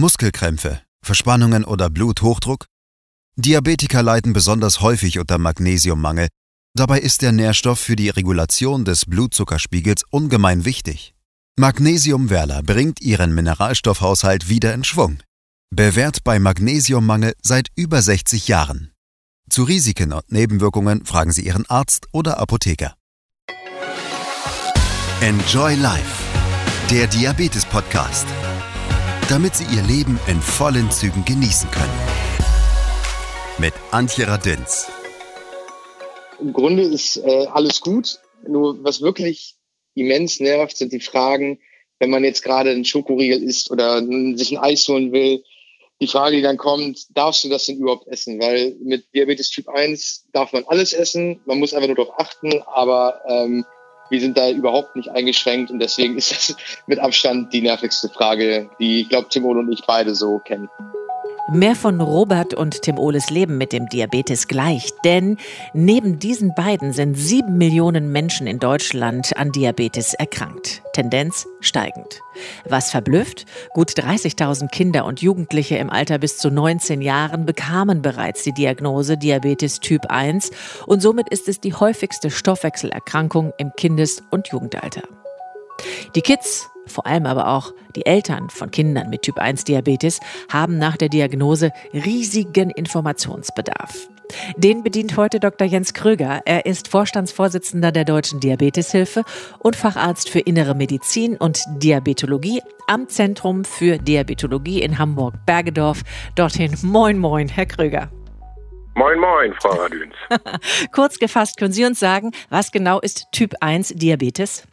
Muskelkrämpfe, Verspannungen oder Bluthochdruck? Diabetiker leiden besonders häufig unter Magnesiummangel. Dabei ist der Nährstoff für die Regulation des Blutzuckerspiegels ungemein wichtig. Magnesium Werler bringt Ihren Mineralstoffhaushalt wieder in Schwung. Bewährt bei Magnesiummangel seit über 60 Jahren. Zu Risiken und Nebenwirkungen fragen Sie Ihren Arzt oder Apotheker. Enjoy Life, der Diabetes-Podcast. Damit Sie Ihr Leben in vollen Zügen genießen können. Mit Antje Radins. Im Grunde ist äh, alles gut. Nur was wirklich immens nervt, sind die Fragen, wenn man jetzt gerade einen Schokoriegel isst oder sich ein Eis holen will. Die Frage, die dann kommt, darfst du das denn überhaupt essen? Weil mit Diabetes Typ 1 darf man alles essen, man muss einfach nur darauf achten, aber ähm, wir sind da überhaupt nicht eingeschränkt und deswegen ist das mit Abstand die nervigste Frage, die ich glaube Timon und ich beide so kennen. Mehr von Robert und Tim Ohles Leben mit dem Diabetes gleich. Denn neben diesen beiden sind sieben Millionen Menschen in Deutschland an Diabetes erkrankt. Tendenz steigend. Was verblüfft? Gut 30.000 Kinder und Jugendliche im Alter bis zu 19 Jahren bekamen bereits die Diagnose Diabetes Typ 1 und somit ist es die häufigste Stoffwechselerkrankung im Kindes- und Jugendalter. Die Kids vor allem aber auch die Eltern von Kindern mit Typ 1 Diabetes haben nach der Diagnose riesigen Informationsbedarf. Den bedient heute Dr. Jens Kröger. Er ist Vorstandsvorsitzender der Deutschen Diabeteshilfe und Facharzt für Innere Medizin und Diabetologie am Zentrum für Diabetologie in Hamburg-Bergedorf. Dorthin moin moin, Herr Kröger. Moin, moin, Frau Radüns. Kurz gefasst, können Sie uns sagen, was genau ist Typ 1 Diabetes?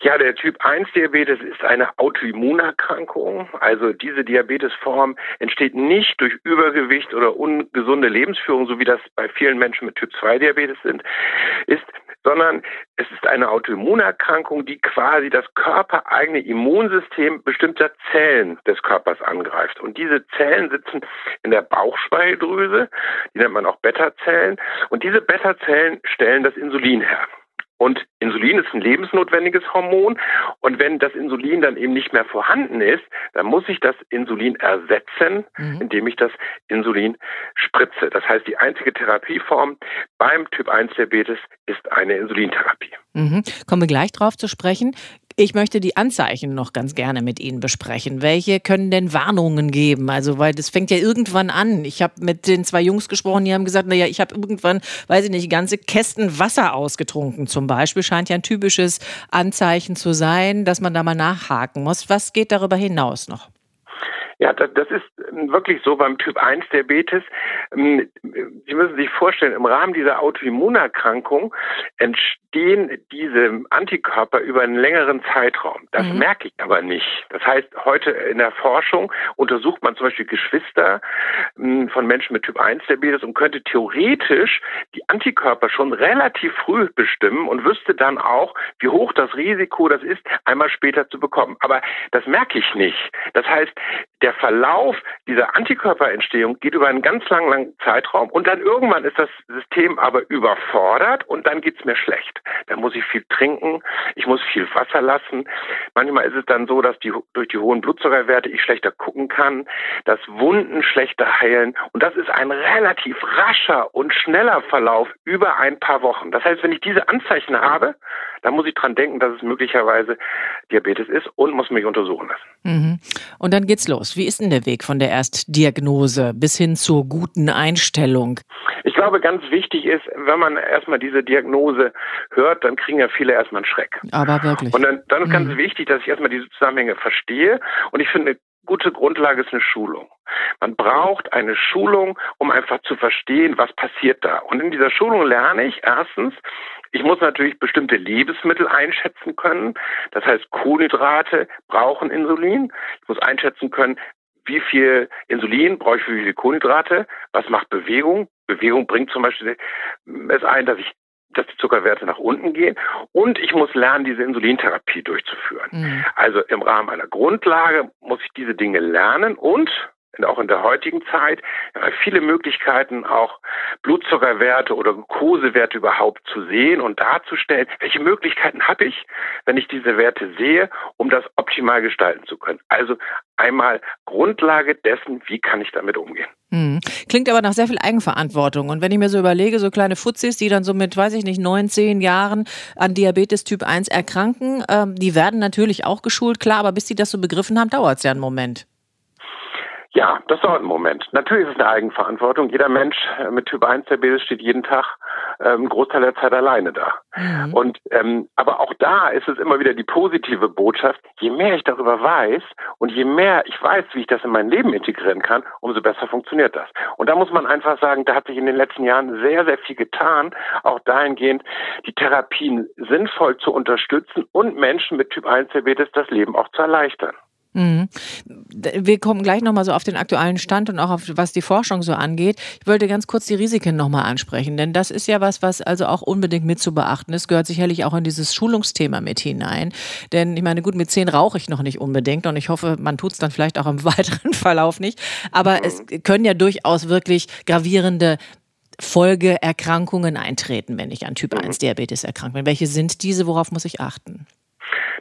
Ja, der Typ 1 Diabetes ist eine Autoimmunerkrankung. Also diese Diabetesform entsteht nicht durch Übergewicht oder ungesunde Lebensführung, so wie das bei vielen Menschen mit Typ 2 Diabetes sind, ist, sondern es ist eine Autoimmunerkrankung, die quasi das körpereigene Immunsystem bestimmter Zellen des Körpers angreift. Und diese Zellen sitzen in der Bauchspeicheldrüse, die nennt man auch Beta-Zellen. Und diese Beta-Zellen stellen das Insulin her. Und Insulin ist ein lebensnotwendiges Hormon. Und wenn das Insulin dann eben nicht mehr vorhanden ist, dann muss ich das Insulin ersetzen, mhm. indem ich das Insulin spritze. Das heißt, die einzige Therapieform beim Typ 1 Diabetes ist eine Insulintherapie. Mhm. Kommen wir gleich drauf zu sprechen. Ich möchte die Anzeichen noch ganz gerne mit Ihnen besprechen. Welche können denn Warnungen geben? Also, weil das fängt ja irgendwann an. Ich habe mit den zwei Jungs gesprochen, die haben gesagt, naja, ich habe irgendwann, weiß ich nicht, ganze Kästen Wasser ausgetrunken zum Beispiel. Scheint ja ein typisches Anzeichen zu sein, dass man da mal nachhaken muss. Was geht darüber hinaus noch? Ja, das, das ist ähm, wirklich so beim Typ 1 Diabetes. Ähm, Sie müssen sich vorstellen, im Rahmen dieser Autoimmunerkrankung entstehen diese Antikörper über einen längeren Zeitraum. Das mhm. merke ich aber nicht. Das heißt, heute in der Forschung untersucht man zum Beispiel Geschwister ähm, von Menschen mit Typ 1 Diabetes und könnte theoretisch die Antikörper schon relativ früh bestimmen und wüsste dann auch, wie hoch das Risiko das ist, einmal später zu bekommen. Aber das merke ich nicht. Das heißt, der der Verlauf dieser Antikörperentstehung geht über einen ganz langen, langen Zeitraum und dann irgendwann ist das System aber überfordert und dann geht's mir schlecht. Dann muss ich viel trinken, ich muss viel Wasser lassen. Manchmal ist es dann so, dass die, durch die hohen Blutzuckerwerte ich schlechter gucken kann, dass Wunden schlechter heilen und das ist ein relativ rascher und schneller Verlauf über ein paar Wochen. Das heißt, wenn ich diese Anzeichen habe, dann muss ich dran denken, dass es möglicherweise Diabetes ist und muss mich untersuchen lassen. Mhm. Und dann geht's los. Wie ist denn der Weg von der Erstdiagnose bis hin zur guten Einstellung? Ich glaube, ganz wichtig ist, wenn man erstmal diese Diagnose hört, dann kriegen ja viele erstmal einen Schreck. Aber wirklich. Und dann, dann ist ganz mhm. wichtig, dass ich erstmal diese Zusammenhänge verstehe. Und ich finde, gute Grundlage ist eine Schulung. Man braucht eine Schulung, um einfach zu verstehen, was passiert da. Und in dieser Schulung lerne ich erstens, ich muss natürlich bestimmte Lebensmittel einschätzen können. Das heißt, Kohlenhydrate brauchen Insulin. Ich muss einschätzen können, wie viel Insulin brauche ich für wie viele Kohlenhydrate? Was macht Bewegung? Bewegung bringt zum Beispiel es ein, dass ich dass die Zuckerwerte nach unten gehen und ich muss lernen, diese Insulintherapie durchzuführen. Mhm. Also im Rahmen einer Grundlage muss ich diese Dinge lernen und auch in der heutigen Zeit ja, viele Möglichkeiten, auch Blutzuckerwerte oder Glukosewerte überhaupt zu sehen und darzustellen, welche Möglichkeiten habe ich, wenn ich diese Werte sehe, um das optimal gestalten zu können. Also einmal Grundlage dessen, wie kann ich damit umgehen. Hm. Klingt aber nach sehr viel Eigenverantwortung. Und wenn ich mir so überlege, so kleine Fuzis, die dann so mit, weiß ich nicht, neun, zehn Jahren an Diabetes Typ 1 erkranken, ähm, die werden natürlich auch geschult, klar, aber bis die das so begriffen haben, dauert es ja einen Moment. Ja, das dauert einen Moment. Natürlich ist es eine Eigenverantwortung. Jeder Mensch äh, mit Typ 1 Diabetes steht jeden Tag ähm, einen Großteil der Zeit alleine da. Mhm. Und ähm, aber auch da ist es immer wieder die positive Botschaft, je mehr ich darüber weiß und je mehr ich weiß, wie ich das in mein Leben integrieren kann, umso besser funktioniert das. Und da muss man einfach sagen, da hat sich in den letzten Jahren sehr, sehr viel getan, auch dahingehend, die Therapien sinnvoll zu unterstützen und Menschen mit Typ 1 Diabetes das Leben auch zu erleichtern. Mhm. Wir kommen gleich nochmal so auf den aktuellen Stand und auch auf was die Forschung so angeht. Ich wollte ganz kurz die Risiken nochmal ansprechen, denn das ist ja was, was also auch unbedingt mit zu beachten ist, gehört sicherlich auch in dieses Schulungsthema mit hinein. Denn ich meine, gut, mit zehn rauche ich noch nicht unbedingt und ich hoffe, man tut es dann vielleicht auch im weiteren Verlauf nicht. Aber es können ja durchaus wirklich gravierende Folgeerkrankungen eintreten, wenn ich an Typ 1 Diabetes erkrankt bin. Welche sind diese? Worauf muss ich achten?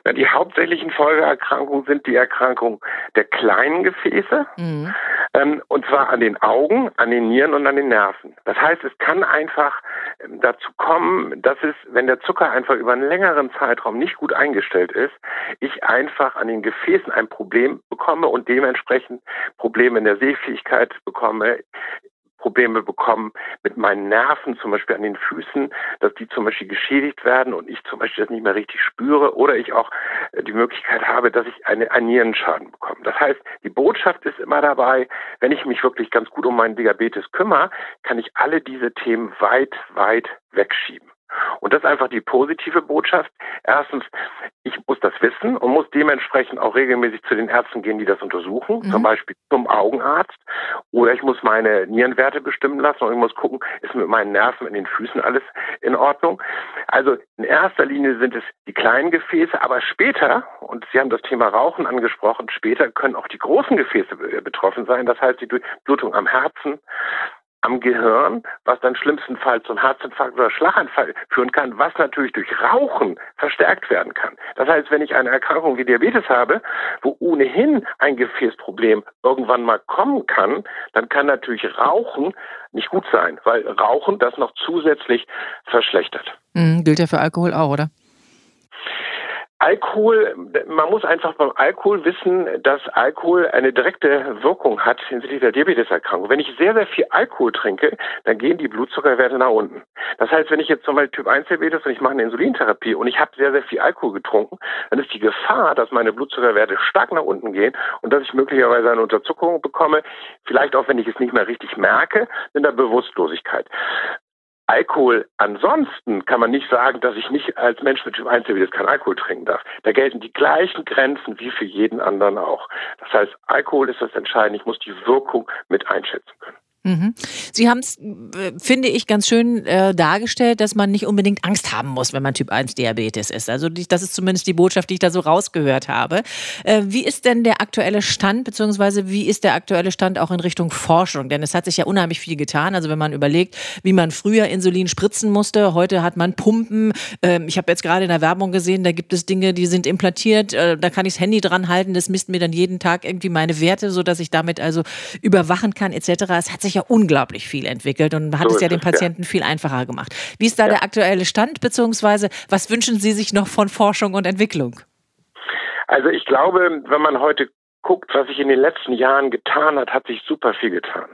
Na, die hauptsächlichen Folgeerkrankungen sind die Erkrankung der kleinen Gefäße, mhm. ähm, und zwar an den Augen, an den Nieren und an den Nerven. Das heißt, es kann einfach ähm, dazu kommen, dass es, wenn der Zucker einfach über einen längeren Zeitraum nicht gut eingestellt ist, ich einfach an den Gefäßen ein Problem bekomme und dementsprechend Probleme in der Sehfähigkeit bekomme, Probleme bekommen mit meinen Nerven, zum Beispiel an den Füßen, dass die zum Beispiel geschädigt werden und ich zum Beispiel das nicht mehr richtig spüre oder ich auch äh, die Möglichkeit habe, dass ich eine, einen Nierenschaden bekomme. Das heißt, die Botschaft ist immer dabei, wenn ich mich wirklich ganz gut um meinen Diabetes kümmere, kann ich alle diese Themen weit, weit wegschieben. Und das ist einfach die positive Botschaft. Erstens, ich muss das wissen und muss dementsprechend auch regelmäßig zu den Ärzten gehen, die das untersuchen, mhm. zum Beispiel zum Augenarzt. Oder ich muss meine Nierenwerte bestimmen lassen und ich muss gucken, ist mit meinen Nerven in den Füßen alles in Ordnung. Also in erster Linie sind es die kleinen Gefäße, aber später, und Sie haben das Thema Rauchen angesprochen, später können auch die großen Gefäße betroffen sein. Das heißt, die Blutung am Herzen, am Gehirn, was dann schlimmstenfalls zum Herzinfarkt oder Schlaganfall führen kann, was natürlich durch Rauchen verstärkt werden kann. Das heißt, wenn ich eine Erkrankung wie Diabetes habe, wo ohnehin ein Gefäßproblem irgendwann mal kommen kann, dann kann natürlich Rauchen nicht gut sein, weil Rauchen das noch zusätzlich verschlechtert. Mhm, gilt ja für Alkohol auch, oder? Alkohol, man muss einfach beim Alkohol wissen, dass Alkohol eine direkte Wirkung hat hinsichtlich der Diabeteserkrankung. Wenn ich sehr, sehr viel Alkohol trinke, dann gehen die Blutzuckerwerte nach unten. Das heißt, wenn ich jetzt zum Beispiel Typ 1 Diabetes und ich mache eine Insulintherapie und ich habe sehr, sehr viel Alkohol getrunken, dann ist die Gefahr, dass meine Blutzuckerwerte stark nach unten gehen und dass ich möglicherweise eine Unterzuckerung bekomme, vielleicht auch wenn ich es nicht mehr richtig merke, in der Bewusstlosigkeit. Alkohol ansonsten kann man nicht sagen, dass ich nicht als Mensch mit Typ 1 Diabetes kein Alkohol trinken darf. Da gelten die gleichen Grenzen wie für jeden anderen auch. Das heißt, Alkohol ist das Entscheidende. Ich muss die Wirkung mit einschätzen können. Mhm. Sie haben es, äh, finde ich, ganz schön äh, dargestellt, dass man nicht unbedingt Angst haben muss, wenn man Typ 1 Diabetes ist. Also die, das ist zumindest die Botschaft, die ich da so rausgehört habe. Äh, wie ist denn der aktuelle Stand, beziehungsweise wie ist der aktuelle Stand auch in Richtung Forschung? Denn es hat sich ja unheimlich viel getan. Also wenn man überlegt, wie man früher Insulin spritzen musste, heute hat man Pumpen. Ähm, ich habe jetzt gerade in der Werbung gesehen, da gibt es Dinge, die sind implantiert. Äh, da kann ich das Handy dran halten, das misst mir dann jeden Tag irgendwie meine Werte, sodass ich damit also überwachen kann etc. Es hat sich ja unglaublich viel entwickelt und hat so es ja den Patienten ja. viel einfacher gemacht. Wie ist da ja. der aktuelle Stand, beziehungsweise was wünschen Sie sich noch von Forschung und Entwicklung? Also ich glaube, wenn man heute guckt, was sich in den letzten Jahren getan hat, hat sich super viel getan.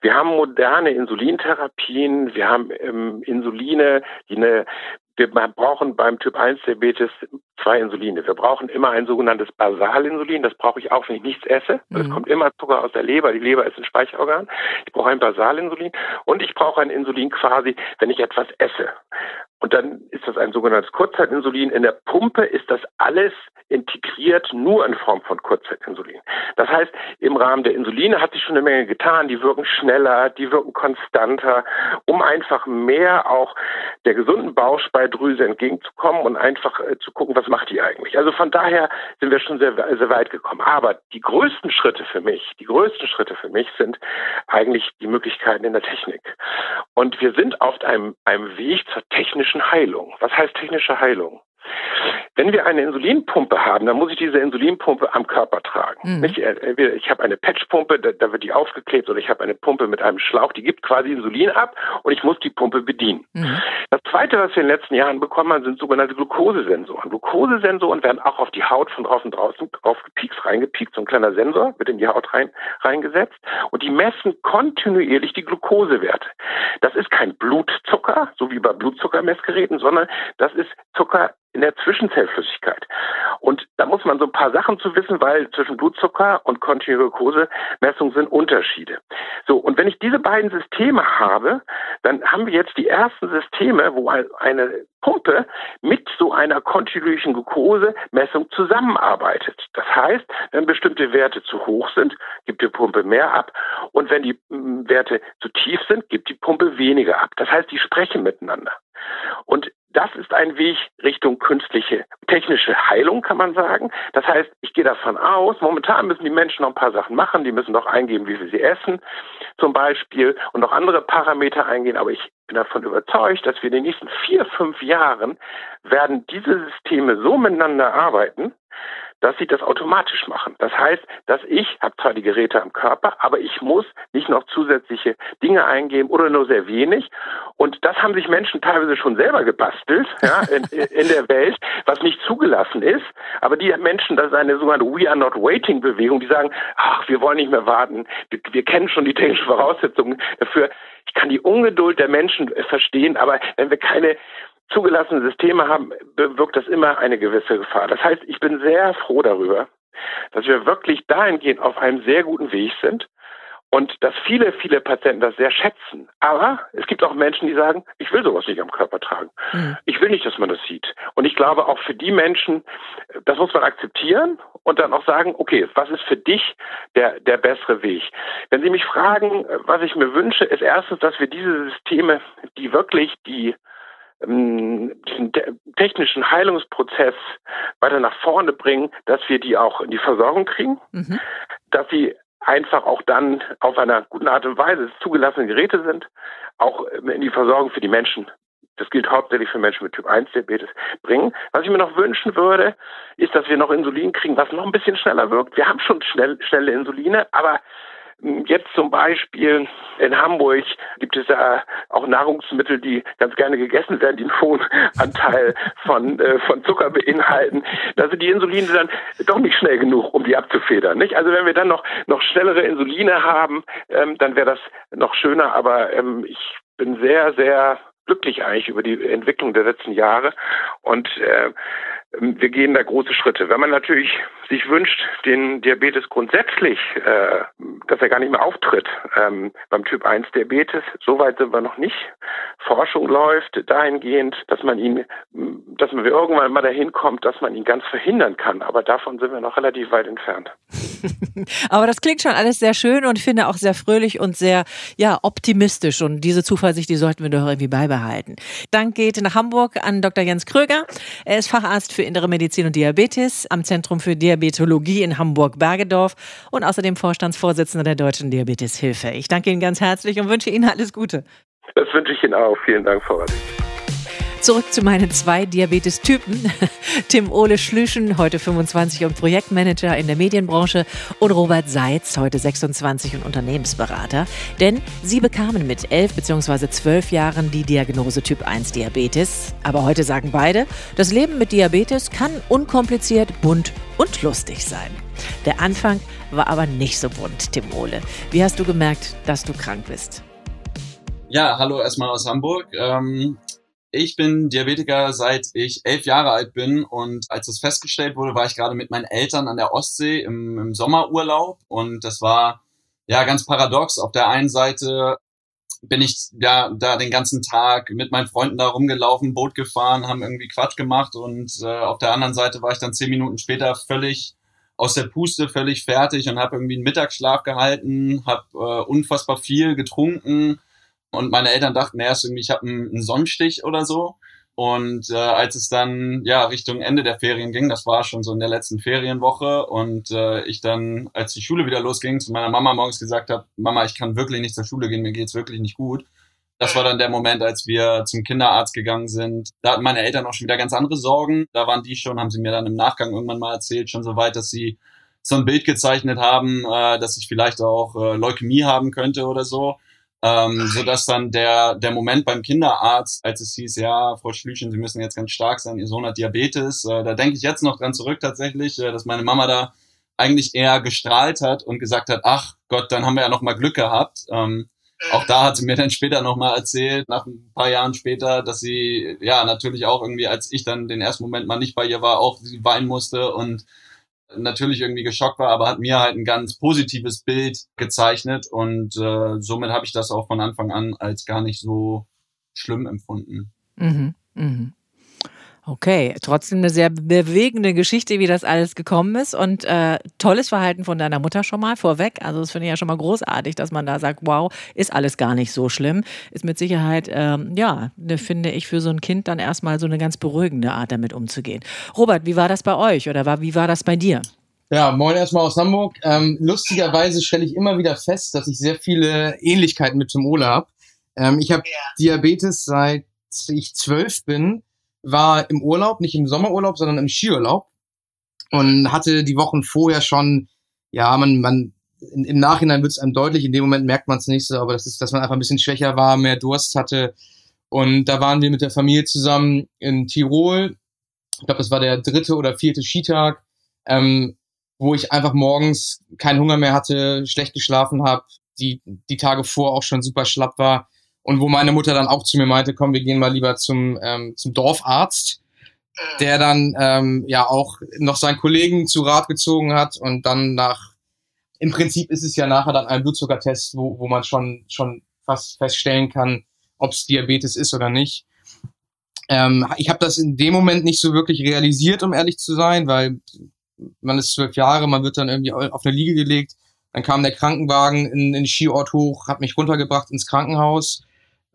Wir haben moderne Insulintherapien, wir haben ähm, Insuline, die eine wir brauchen beim Typ 1 Diabetes zwei Insuline. Wir brauchen immer ein sogenanntes Basalinsulin. Das brauche ich auch, wenn ich nichts esse. Mhm. Es kommt immer Zucker aus der Leber. Die Leber ist ein Speicherorgan. Ich brauche ein Basalinsulin und ich brauche ein Insulin quasi, wenn ich etwas esse. Und dann ist das ein sogenanntes Kurzzeitinsulin. In der Pumpe ist das alles integriert nur in Form von Kurzzeitinsulin. Das heißt, im Rahmen der Insuline hat sich schon eine Menge getan. Die wirken schneller, die wirken konstanter, um einfach mehr auch der gesunden Bauchspeicheldrüse entgegenzukommen und einfach äh, zu gucken, was macht die eigentlich? Also von daher sind wir schon sehr, sehr weit gekommen. Aber die größten Schritte für mich, die größten Schritte für mich sind eigentlich die Möglichkeiten in der Technik. Und wir sind auf einem, einem Weg zur technischen Heilung. Was heißt technische Heilung? Wenn wir eine Insulinpumpe haben, dann muss ich diese Insulinpumpe am Körper tragen. Mhm. Nicht? Ich habe eine Patchpumpe, da, da, wird die aufgeklebt, oder ich habe eine Pumpe mit einem Schlauch, die gibt quasi Insulin ab und ich muss die Pumpe bedienen. Mhm. Das Zweite, was wir in den letzten Jahren bekommen haben, sind sogenannte Glukosesensoren. Glukosesensoren werden auch auf die Haut von draußen draußen aufgepiekst, reingepiekst. So ein kleiner Sensor wird in die Haut rein, reingesetzt und die messen kontinuierlich die Glukosewerte. Das ist kein Blutzucker, so wie bei Blutzuckermessgeräten, sondern das ist Zucker in der Zwischenzellflüssigkeit. Und da muss man so ein paar Sachen zu wissen, weil zwischen Blutzucker und kontinuierliche Glukosemessung sind Unterschiede. So, und wenn ich diese beiden Systeme habe, dann haben wir jetzt die ersten Systeme, wo eine Pumpe mit so einer kontinuierlichen Glukosemessung zusammenarbeitet. Das heißt, wenn bestimmte Werte zu hoch sind, gibt die Pumpe mehr ab und wenn die mm, Werte zu tief sind, gibt die Pumpe weniger ab. Das heißt, die sprechen miteinander. Und das ist ein Weg Richtung künstliche technische Heilung, kann man sagen. Das heißt, ich gehe davon aus, momentan müssen die Menschen noch ein paar Sachen machen. Die müssen noch eingeben, wie viel sie essen, zum Beispiel, und noch andere Parameter eingehen. Aber ich bin davon überzeugt, dass wir in den nächsten vier, fünf Jahren werden diese Systeme so miteinander arbeiten, dass sie das automatisch machen. Das heißt, dass ich habe zwar die Geräte am Körper, aber ich muss nicht noch zusätzliche Dinge eingeben oder nur sehr wenig. Und das haben sich Menschen teilweise schon selber gebastelt ja, in, in der Welt, was nicht zugelassen ist. Aber die Menschen, das ist eine sogenannte We are not waiting Bewegung, die sagen, ach, wir wollen nicht mehr warten. Wir, wir kennen schon die technischen Voraussetzungen dafür. Ich kann die Ungeduld der Menschen verstehen, aber wenn wir keine zugelassene Systeme haben, bewirkt das immer eine gewisse Gefahr. Das heißt, ich bin sehr froh darüber, dass wir wirklich dahingehend auf einem sehr guten Weg sind und dass viele, viele Patienten das sehr schätzen. Aber es gibt auch Menschen, die sagen, ich will sowas nicht am Körper tragen. Mhm. Ich will nicht, dass man das sieht. Und ich glaube auch für die Menschen, das muss man akzeptieren und dann auch sagen, okay, was ist für dich der, der bessere Weg? Wenn Sie mich fragen, was ich mir wünsche, ist erstens, dass wir diese Systeme, die wirklich die diesen technischen Heilungsprozess weiter nach vorne bringen, dass wir die auch in die Versorgung kriegen, mhm. dass sie einfach auch dann auf einer guten Art und Weise zugelassene Geräte sind, auch in die Versorgung für die Menschen. Das gilt hauptsächlich für Menschen mit Typ 1 Diabetes bringen. Was ich mir noch wünschen würde, ist, dass wir noch Insulin kriegen, was noch ein bisschen schneller wirkt. Wir haben schon schnell, schnelle Insuline, aber Jetzt zum Beispiel in Hamburg gibt es ja auch Nahrungsmittel, die ganz gerne gegessen werden, die einen hohen Anteil von, äh, von Zucker beinhalten. Da sind die Insuline dann doch nicht schnell genug, um die abzufedern. Nicht? Also wenn wir dann noch, noch schnellere Insuline haben, ähm, dann wäre das noch schöner. Aber ähm, ich bin sehr, sehr glücklich eigentlich über die Entwicklung der letzten Jahre und äh, wir gehen da große Schritte. Wenn man natürlich sich wünscht, den Diabetes grundsätzlich, äh, dass er gar nicht mehr auftritt ähm, beim Typ 1 Diabetes, so weit sind wir noch nicht. Forschung läuft dahingehend, dass man ihn, dass man irgendwann mal dahin kommt, dass man ihn ganz verhindern kann. Aber davon sind wir noch relativ weit entfernt. Aber das klingt schon alles sehr schön und ich finde auch sehr fröhlich und sehr ja optimistisch. Und diese Zuversicht, die sollten wir doch irgendwie beibehalten. Dank geht nach Hamburg an Dr. Jens Kröger. Er ist Facharzt für für Innere Medizin und Diabetes am Zentrum für Diabetologie in Hamburg-Bergedorf und außerdem Vorstandsvorsitzender der Deutschen Diabeteshilfe. Ich danke Ihnen ganz herzlich und wünsche Ihnen alles Gute. Das wünsche ich Ihnen auch. Vielen Dank, Frau Radek. Zurück zu meinen zwei Diabetes-Typen. Tim Ole Schlüschen, heute 25 und Projektmanager in der Medienbranche und Robert Seitz, heute 26 und Unternehmensberater. Denn sie bekamen mit 11 bzw. 12 Jahren die Diagnose Typ 1 Diabetes. Aber heute sagen beide, das Leben mit Diabetes kann unkompliziert, bunt und lustig sein. Der Anfang war aber nicht so bunt, Tim Ole. Wie hast du gemerkt, dass du krank bist? Ja, hallo erstmal aus Hamburg. Ähm, ich bin Diabetiker seit ich elf Jahre alt bin. Und als das festgestellt wurde, war ich gerade mit meinen Eltern an der Ostsee im, im Sommerurlaub. Und das war ja ganz paradox. Auf der einen Seite bin ich ja da den ganzen Tag mit meinen Freunden da rumgelaufen, Boot gefahren, haben irgendwie Quatsch gemacht. Und äh, auf der anderen Seite war ich dann zehn Minuten später völlig aus der Puste, völlig fertig und habe irgendwie einen Mittagsschlaf gehalten, habe äh, unfassbar viel getrunken und meine Eltern dachten erst irgendwie, ich habe einen, Sonnenstich oder so. Und äh, als es dann ja Richtung Ende der Ferien ging, das war schon so in der letzten Ferienwoche, und äh, ich dann, als die Schule wieder losging, zu meiner Mama morgens gesagt habe, Mama, ich kann wirklich nicht zur Schule gehen, mir geht's wirklich nicht gut. Das war dann der Moment, als wir zum Kinderarzt gegangen sind. Da hatten meine Eltern auch schon wieder ganz andere Sorgen. Da waren die schon, haben sie mir dann im Nachgang irgendwann mal erzählt, schon so weit, dass sie so ein Bild gezeichnet haben, äh, dass ich vielleicht auch äh, Leukämie haben könnte oder so. Ähm, so dass dann der, der Moment beim Kinderarzt, als es hieß, ja, Frau Schlüchen, Sie müssen jetzt ganz stark sein, Ihr Sohn hat Diabetes, äh, da denke ich jetzt noch dran zurück tatsächlich, äh, dass meine Mama da eigentlich eher gestrahlt hat und gesagt hat, ach Gott, dann haben wir ja noch mal Glück gehabt. Ähm, auch da hat sie mir dann später nochmal erzählt, nach ein paar Jahren später, dass sie, ja, natürlich auch irgendwie, als ich dann den ersten Moment mal nicht bei ihr war, auch weinen musste und natürlich irgendwie geschockt war, aber hat mir halt ein ganz positives Bild gezeichnet und äh, somit habe ich das auch von Anfang an als gar nicht so schlimm empfunden. Mhm, mhm. Okay, trotzdem eine sehr bewegende Geschichte, wie das alles gekommen ist und äh, tolles Verhalten von deiner Mutter schon mal vorweg. Also das finde ich ja schon mal großartig, dass man da sagt, wow, ist alles gar nicht so schlimm. Ist mit Sicherheit, ähm, ja, ne, finde ich für so ein Kind dann erstmal so eine ganz beruhigende Art damit umzugehen. Robert, wie war das bei euch oder war, wie war das bei dir? Ja, moin erstmal aus Hamburg. Ähm, lustigerweise stelle ich immer wieder fest, dass ich sehr viele Ähnlichkeiten mit Tim Ole habe. Ähm, ich habe ja. Diabetes seit ich zwölf bin war im Urlaub, nicht im Sommerurlaub, sondern im Skiurlaub und hatte die Wochen vorher schon, ja, man, man, im Nachhinein wird es einem deutlich, in dem Moment merkt man es nicht so, aber das ist, dass man einfach ein bisschen schwächer war, mehr Durst hatte. Und da waren wir mit der Familie zusammen in Tirol. Ich glaube, das war der dritte oder vierte Skitag, ähm, wo ich einfach morgens keinen Hunger mehr hatte, schlecht geschlafen habe, die, die Tage vor auch schon super schlapp war und wo meine Mutter dann auch zu mir meinte, komm, wir gehen mal lieber zum, ähm, zum Dorfarzt, der dann ähm, ja auch noch seinen Kollegen zu Rat gezogen hat und dann nach, im Prinzip ist es ja nachher dann ein Blutzuckertest, wo, wo man schon, schon fast feststellen kann, ob es Diabetes ist oder nicht. Ähm, ich habe das in dem Moment nicht so wirklich realisiert, um ehrlich zu sein, weil man ist zwölf Jahre, man wird dann irgendwie auf eine Liege gelegt. Dann kam der Krankenwagen in, in den Skiort hoch, hat mich runtergebracht ins Krankenhaus.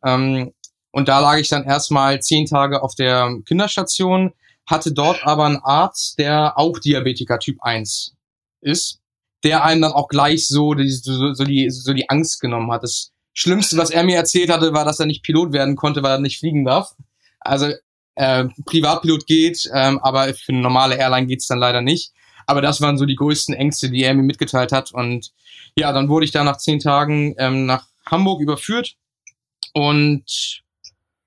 Ähm, und da lag ich dann erstmal zehn Tage auf der Kinderstation, hatte dort aber einen Arzt, der auch Diabetiker Typ 1 ist, der einem dann auch gleich so die, so, so, die, so die Angst genommen hat. Das Schlimmste, was er mir erzählt hatte, war, dass er nicht Pilot werden konnte, weil er nicht fliegen darf. Also äh, Privatpilot geht, ähm, aber für eine normale Airline geht's dann leider nicht. Aber das waren so die größten Ängste, die er mir mitgeteilt hat. Und ja, dann wurde ich da nach zehn Tagen ähm, nach Hamburg überführt und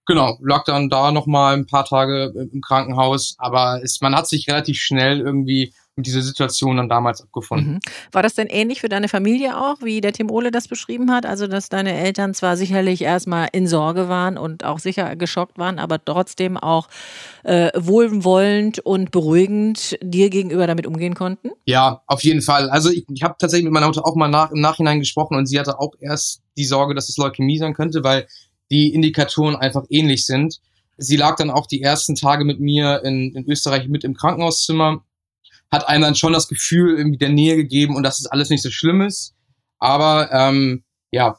genau, lag dann da nochmal ein paar Tage im Krankenhaus, aber es, man hat sich relativ schnell irgendwie mit dieser Situation dann damals abgefunden. Mhm. War das denn ähnlich für deine Familie auch, wie der Tim Ole das beschrieben hat? Also, dass deine Eltern zwar sicherlich erstmal in Sorge waren und auch sicher geschockt waren, aber trotzdem auch äh, wohlwollend und beruhigend dir gegenüber damit umgehen konnten? Ja, auf jeden Fall. Also ich, ich habe tatsächlich mit meiner Mutter auch mal nach, im Nachhinein gesprochen und sie hatte auch erst die Sorge, dass es Leukämie sein könnte, weil die Indikatoren einfach ähnlich sind. Sie lag dann auch die ersten Tage mit mir in, in Österreich mit im Krankenhauszimmer hat einem dann schon das Gefühl irgendwie der Nähe gegeben und dass es alles nicht so schlimm ist. Aber ähm, ja,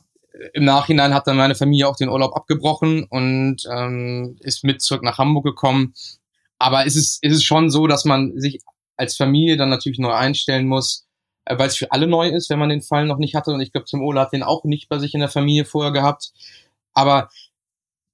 im Nachhinein hat dann meine Familie auch den Urlaub abgebrochen und ähm, ist mit zurück nach Hamburg gekommen. Aber es ist, es ist schon so, dass man sich als Familie dann natürlich neu einstellen muss, äh, weil es für alle neu ist, wenn man den Fall noch nicht hatte. Und ich glaube, Tim Ole hat den auch nicht bei sich in der Familie vorher gehabt. Aber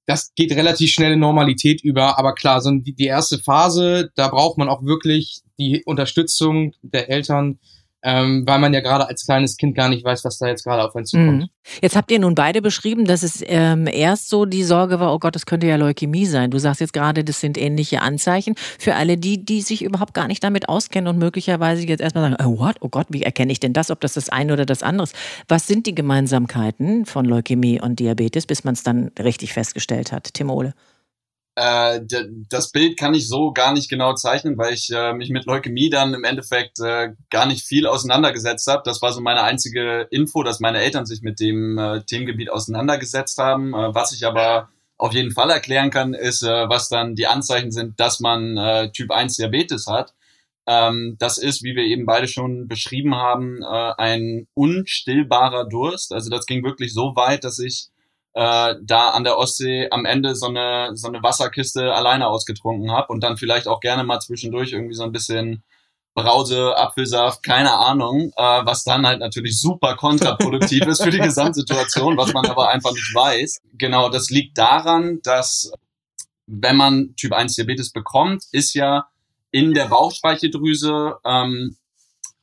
das geht relativ schnell in Normalität über. Aber klar, so die, die erste Phase, da braucht man auch wirklich die Unterstützung der Eltern, ähm, weil man ja gerade als kleines Kind gar nicht weiß, was da jetzt gerade auf einen zukommt. Mhm. Jetzt habt ihr nun beide beschrieben, dass es ähm, erst so die Sorge war, oh Gott, das könnte ja Leukämie sein. Du sagst jetzt gerade, das sind ähnliche Anzeichen. Für alle die, die sich überhaupt gar nicht damit auskennen und möglicherweise jetzt erstmal sagen, oh, what? oh Gott, wie erkenne ich denn das, ob das das eine oder das andere ist? Was sind die Gemeinsamkeiten von Leukämie und Diabetes, bis man es dann richtig festgestellt hat? Timole. Äh, das Bild kann ich so gar nicht genau zeichnen, weil ich äh, mich mit Leukämie dann im Endeffekt äh, gar nicht viel auseinandergesetzt habe. Das war so meine einzige Info, dass meine Eltern sich mit dem äh, Themengebiet auseinandergesetzt haben. Äh, was ich aber auf jeden Fall erklären kann, ist, äh, was dann die Anzeichen sind, dass man äh, Typ 1 Diabetes hat. Ähm, das ist, wie wir eben beide schon beschrieben haben, äh, ein unstillbarer Durst. Also das ging wirklich so weit, dass ich äh, da an der Ostsee am Ende so eine, so eine Wasserkiste alleine ausgetrunken habe und dann vielleicht auch gerne mal zwischendurch irgendwie so ein bisschen Brause, Apfelsaft, keine Ahnung, äh, was dann halt natürlich super kontraproduktiv ist für die Gesamtsituation, was man aber einfach nicht weiß. Genau, das liegt daran, dass wenn man Typ 1 Diabetes bekommt, ist ja in der Bauchspeicheldrüse ähm,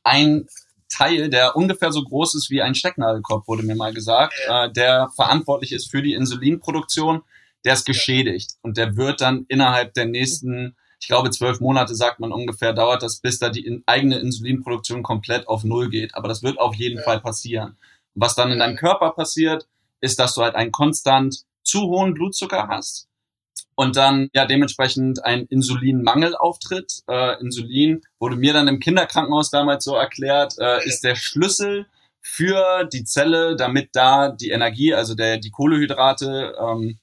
ein Teil, der ungefähr so groß ist wie ein Stecknadelkopf, wurde mir mal gesagt, äh, der verantwortlich ist für die Insulinproduktion, der ist geschädigt. Und der wird dann innerhalb der nächsten, ich glaube zwölf Monate sagt man ungefähr, dauert das, bis da die in, eigene Insulinproduktion komplett auf Null geht. Aber das wird auf jeden Fall passieren. was dann in deinem Körper passiert, ist, dass du halt einen konstant zu hohen Blutzucker hast und dann ja dementsprechend ein Insulinmangel auftritt. Äh, Insulin wurde mir dann im Kinderkrankenhaus damals so erklärt, äh, ist der Schlüssel für die Zelle, damit da die Energie, also der, die Kohlehydrate ähm,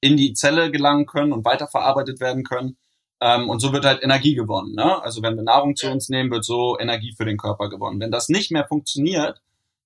in die Zelle gelangen können und weiterverarbeitet werden können. Ähm, und so wird halt Energie gewonnen. Ne? Also wenn wir Nahrung zu uns nehmen, wird so Energie für den Körper gewonnen. Wenn das nicht mehr funktioniert,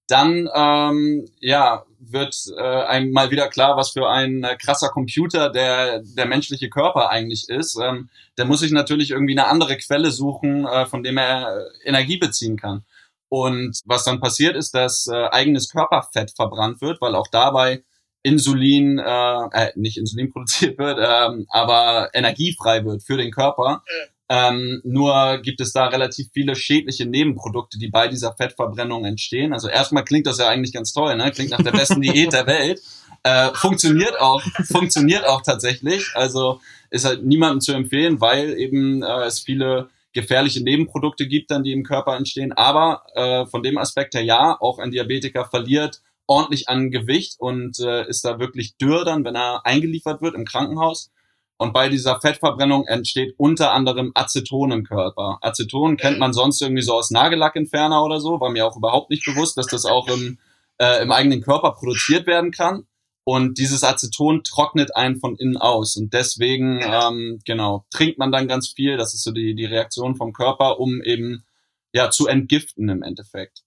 dann ähm, ja wird äh, einem mal wieder klar, was für ein äh, krasser Computer der der menschliche Körper eigentlich ist. Ähm, der muss sich natürlich irgendwie eine andere Quelle suchen, äh, von dem er äh, Energie beziehen kann. Und was dann passiert ist, dass äh, eigenes Körperfett verbrannt wird, weil auch dabei Insulin, äh, äh, nicht Insulin produziert wird, äh, aber energiefrei wird für den Körper. Ähm, nur gibt es da relativ viele schädliche Nebenprodukte, die bei dieser Fettverbrennung entstehen. Also erstmal klingt das ja eigentlich ganz toll, ne? Klingt nach der besten Diät der Welt. Äh, funktioniert auch, funktioniert auch tatsächlich. Also ist halt niemandem zu empfehlen, weil eben äh, es viele gefährliche Nebenprodukte gibt, dann die im Körper entstehen. Aber äh, von dem Aspekt her ja, auch ein Diabetiker verliert ordentlich an Gewicht und äh, ist da wirklich dürr dann, wenn er eingeliefert wird im Krankenhaus. Und bei dieser Fettverbrennung entsteht unter anderem Aceton im Körper. Aceton kennt man sonst irgendwie so aus Nagellackentferner oder so, war mir auch überhaupt nicht bewusst, dass das auch im, äh, im eigenen Körper produziert werden kann. Und dieses Aceton trocknet einen von innen aus. Und deswegen, ähm, genau, trinkt man dann ganz viel. Das ist so die, die Reaktion vom Körper, um eben ja zu entgiften im Endeffekt.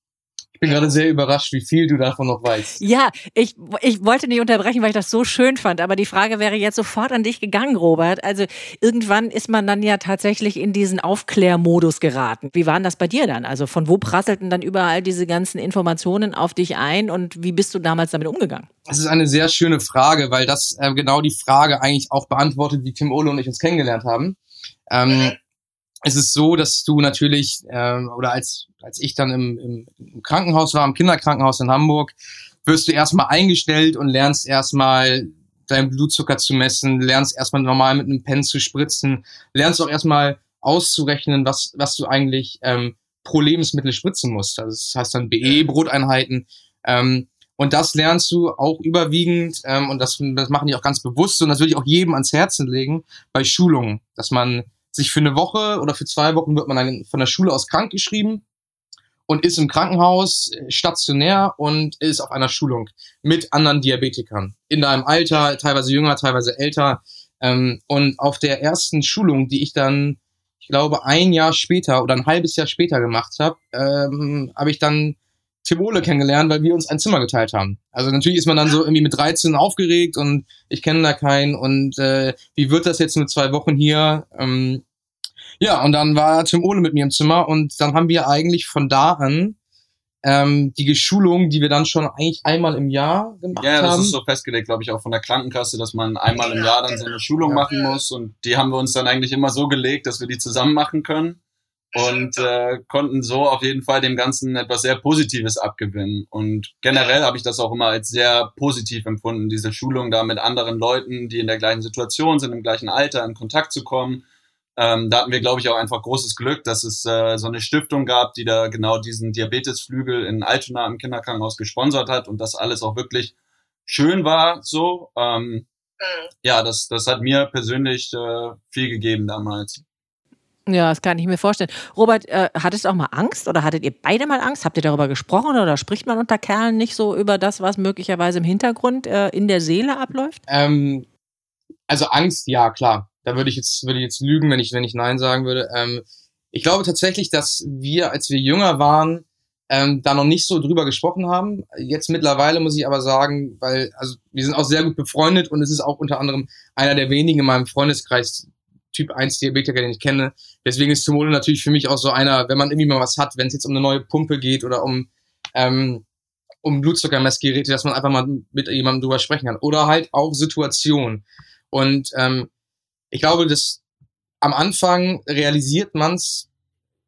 Ich bin gerade sehr überrascht, wie viel du davon noch weißt. Ja, ich, ich wollte nicht unterbrechen, weil ich das so schön fand, aber die Frage wäre jetzt sofort an dich gegangen, Robert. Also irgendwann ist man dann ja tatsächlich in diesen Aufklärmodus geraten. Wie war denn das bei dir dann? Also von wo prasselten dann überall diese ganzen Informationen auf dich ein und wie bist du damals damit umgegangen? Das ist eine sehr schöne Frage, weil das äh, genau die Frage eigentlich auch beantwortet, wie Tim Ole und ich uns kennengelernt haben. Ähm, es ist so, dass du natürlich, ähm, oder als, als ich dann im, im, im Krankenhaus war, im Kinderkrankenhaus in Hamburg, wirst du erstmal eingestellt und lernst erstmal deinen Blutzucker zu messen, lernst erstmal normal mit einem Pen zu spritzen, lernst auch erstmal auszurechnen, was, was du eigentlich ähm, pro Lebensmittel spritzen musst. Also das heißt dann BE-Broteinheiten. Ähm, und das lernst du auch überwiegend, ähm, und das, das machen die auch ganz bewusst, und das würde ich auch jedem ans Herzen legen, bei Schulungen, dass man sich für eine Woche oder für zwei Wochen wird man dann von der Schule aus krank geschrieben und ist im Krankenhaus äh, stationär und ist auf einer Schulung mit anderen Diabetikern in deinem Alter, teilweise jünger, teilweise älter. Ähm, und auf der ersten Schulung, die ich dann, ich glaube, ein Jahr später oder ein halbes Jahr später gemacht habe, ähm, habe ich dann Tim Ole kennengelernt, weil wir uns ein Zimmer geteilt haben. Also natürlich ist man dann so irgendwie mit 13 aufgeregt und ich kenne da keinen und äh, wie wird das jetzt mit zwei Wochen hier? Ähm, ja, und dann war Tim Ole mit mir im Zimmer und dann haben wir eigentlich von da an ähm, die Geschulung, die wir dann schon eigentlich einmal im Jahr gemacht Ja, das haben. ist so festgelegt, glaube ich, auch von der Krankenkasse, dass man einmal im Jahr dann so eine Schulung machen muss. Und die haben wir uns dann eigentlich immer so gelegt, dass wir die zusammen machen können. Und äh, konnten so auf jeden Fall dem Ganzen etwas sehr Positives abgewinnen. Und generell habe ich das auch immer als sehr positiv empfunden, diese Schulung da mit anderen Leuten, die in der gleichen Situation sind, im gleichen Alter, in Kontakt zu kommen. Ähm, da hatten wir, glaube ich, auch einfach großes Glück, dass es äh, so eine Stiftung gab, die da genau diesen Diabetesflügel in Altona im Kinderkrankenhaus gesponsert hat und das alles auch wirklich schön war so. Ähm, ja, das, das hat mir persönlich äh, viel gegeben damals. Ja, das kann ich mir vorstellen. Robert, äh, hattest du auch mal Angst oder hattet ihr beide mal Angst? Habt ihr darüber gesprochen oder spricht man unter Kerlen nicht so über das, was möglicherweise im Hintergrund äh, in der Seele abläuft? Ähm, also Angst, ja, klar. Da würde ich jetzt, würde ich jetzt lügen, wenn ich, wenn ich Nein sagen würde. Ähm, ich glaube tatsächlich, dass wir, als wir jünger waren, ähm, da noch nicht so drüber gesprochen haben. Jetzt mittlerweile muss ich aber sagen, weil, also wir sind auch sehr gut befreundet und es ist auch unter anderem einer der wenigen in meinem Freundeskreis, Typ 1 Diabetiker, den ich kenne. Deswegen ist Tomolo natürlich für mich auch so einer, wenn man irgendwie mal was hat, wenn es jetzt um eine neue Pumpe geht oder um, ähm, um Blutzuckermessgeräte, dass man einfach mal mit jemandem drüber sprechen kann. Oder halt auch Situationen. Und ähm, ich glaube, dass am Anfang realisiert man es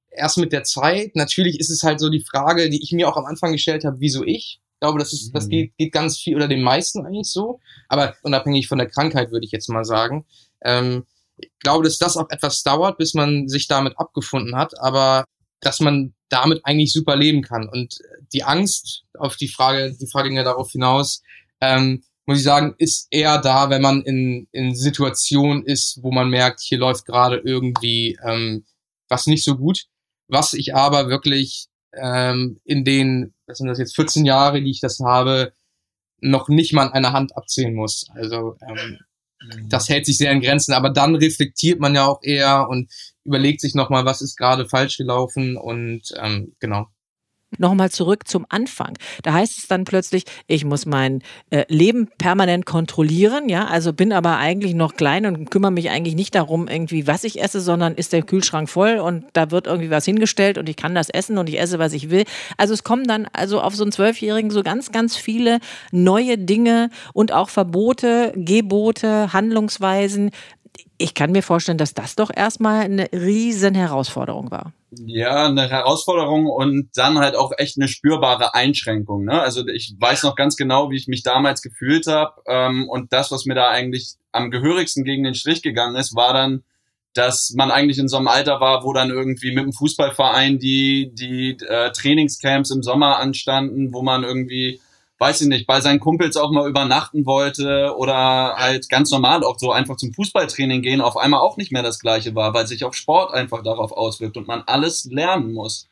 erst mit der Zeit. Natürlich ist es halt so die Frage, die ich mir auch am Anfang gestellt habe, wieso ich? Ich glaube, das ist, das mhm. geht, geht ganz viel oder den meisten eigentlich so. Aber unabhängig von der Krankheit würde ich jetzt mal sagen. Ähm, ich glaube, dass das auch etwas dauert, bis man sich damit abgefunden hat, aber dass man damit eigentlich super leben kann. Und die Angst auf die Frage, die Frage ging ja darauf hinaus, ähm, muss ich sagen, ist eher da, wenn man in, in Situationen ist, wo man merkt, hier läuft gerade irgendwie ähm, was nicht so gut. Was ich aber wirklich ähm, in den, was sind das jetzt, 14 Jahre, die ich das habe, noch nicht mal an einer Hand abzählen muss. Also ähm, Mhm. das hält sich sehr in Grenzen, aber dann reflektiert man ja auch eher und überlegt sich nochmal, was ist gerade falsch gelaufen und ähm, genau. Nochmal zurück zum Anfang. Da heißt es dann plötzlich, ich muss mein äh, Leben permanent kontrollieren, ja, also bin aber eigentlich noch klein und kümmere mich eigentlich nicht darum, irgendwie, was ich esse, sondern ist der Kühlschrank voll und da wird irgendwie was hingestellt und ich kann das essen und ich esse, was ich will. Also es kommen dann also auf so einen Zwölfjährigen so ganz, ganz viele neue Dinge und auch Verbote, Gebote, Handlungsweisen. Ich kann mir vorstellen, dass das doch erstmal eine riesen Herausforderung war ja, eine Herausforderung und dann halt auch echt eine spürbare Einschränkung. Ne? Also ich weiß noch ganz genau, wie ich mich damals gefühlt habe. Ähm, und das, was mir da eigentlich am gehörigsten gegen den Strich gegangen ist, war dann, dass man eigentlich in so einem Alter war, wo dann irgendwie mit dem Fußballverein die, die äh, Trainingscamps im Sommer anstanden, wo man irgendwie weiß ich nicht, bei seinen Kumpels auch mal übernachten wollte oder halt ganz normal auch so einfach zum Fußballtraining gehen, auf einmal auch nicht mehr das gleiche war, weil sich auch Sport einfach darauf auswirkt und man alles lernen muss.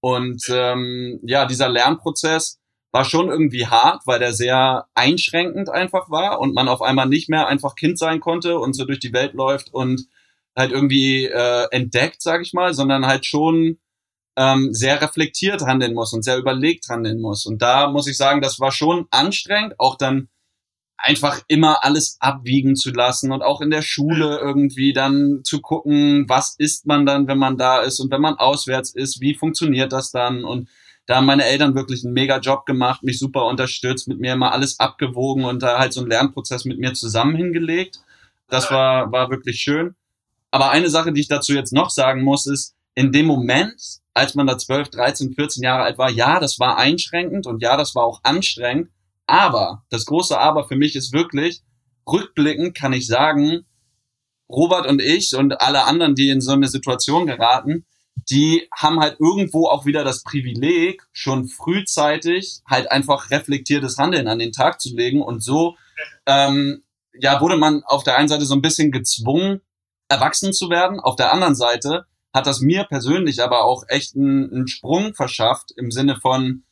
Und ähm, ja, dieser Lernprozess war schon irgendwie hart, weil der sehr einschränkend einfach war und man auf einmal nicht mehr einfach Kind sein konnte und so durch die Welt läuft und halt irgendwie äh, entdeckt, sag ich mal, sondern halt schon ähm, sehr reflektiert handeln muss und sehr überlegt handeln muss. Und da muss ich sagen, das war schon anstrengend, auch dann einfach immer alles abwiegen zu lassen und auch in der Schule irgendwie dann zu gucken, was isst man dann, wenn man da ist und wenn man auswärts ist, wie funktioniert das dann und da haben meine Eltern wirklich einen mega Job gemacht, mich super unterstützt, mit mir immer alles abgewogen und da halt so einen Lernprozess mit mir zusammen hingelegt. Das war, war wirklich schön. Aber eine Sache, die ich dazu jetzt noch sagen muss, ist, in dem Moment, als man da 12, 13, 14 Jahre alt war, ja, das war einschränkend und ja, das war auch anstrengend. Aber das große Aber für mich ist wirklich, rückblickend kann ich sagen, Robert und ich und alle anderen, die in so eine Situation geraten, die haben halt irgendwo auch wieder das Privileg, schon frühzeitig halt einfach reflektiertes Handeln an den Tag zu legen. Und so ähm, ja, wurde man auf der einen Seite so ein bisschen gezwungen, erwachsen zu werden. Auf der anderen Seite hat das mir persönlich aber auch echt einen, einen Sprung verschafft im Sinne von,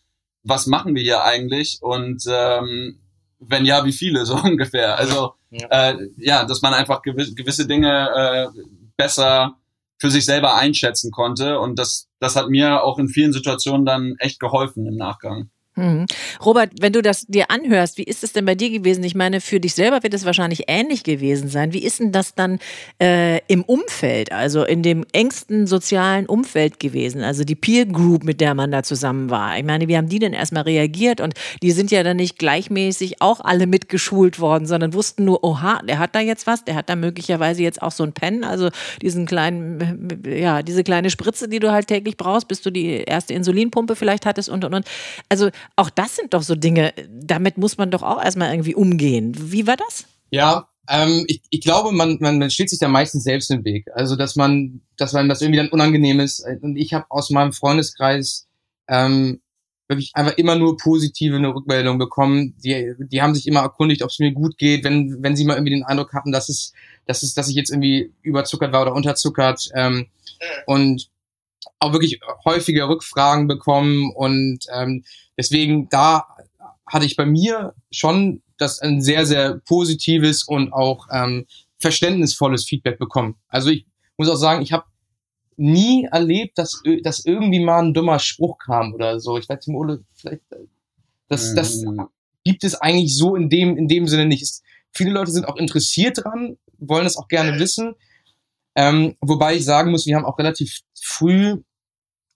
was machen wir hier eigentlich und ähm, wenn ja, wie viele so ungefähr. Also ja, äh, ja dass man einfach gewisse, gewisse Dinge äh, besser für sich selber einschätzen konnte und das, das hat mir auch in vielen Situationen dann echt geholfen im Nachgang. Mhm. Robert, wenn du das dir anhörst, wie ist es denn bei dir gewesen? Ich meine, für dich selber wird es wahrscheinlich ähnlich gewesen sein. Wie ist denn das dann äh, im Umfeld, also in dem engsten sozialen Umfeld gewesen? Also die Peer Group, mit der man da zusammen war. Ich meine, wie haben die denn erstmal reagiert? Und die sind ja dann nicht gleichmäßig auch alle mitgeschult worden, sondern wussten nur, oha, der hat da jetzt was, der hat da möglicherweise jetzt auch so ein Pen, also diesen kleinen, ja, diese kleine Spritze, die du halt täglich brauchst, bis du die erste Insulinpumpe vielleicht hattest und und und. Also auch das sind doch so Dinge, damit muss man doch auch erstmal irgendwie umgehen. Wie war das? Ja, ähm, ich, ich glaube, man, man, man steht sich da meistens selbst im Weg. Also, dass man, dass man das irgendwie dann unangenehm ist. Und ich habe aus meinem Freundeskreis ähm, wirklich einfach immer nur positive eine Rückmeldung bekommen. Die, die haben sich immer erkundigt, ob es mir gut geht, wenn, wenn sie mal irgendwie den Eindruck hatten, dass es, dass es, dass ich jetzt irgendwie überzuckert war oder unterzuckert. Ähm, und auch wirklich häufige Rückfragen bekommen und ähm, deswegen da hatte ich bei mir schon das ein sehr, sehr positives und auch ähm, verständnisvolles Feedback bekommen. Also ich muss auch sagen, ich habe nie erlebt, dass, dass irgendwie mal ein dummer Spruch kam oder so. Ich weiß nicht, Ole, vielleicht, äh, das, das mhm. gibt es eigentlich so in dem, in dem Sinne nicht. Es, viele Leute sind auch interessiert dran, wollen es auch gerne wissen. Ähm, wobei ich sagen muss, wir haben auch relativ früh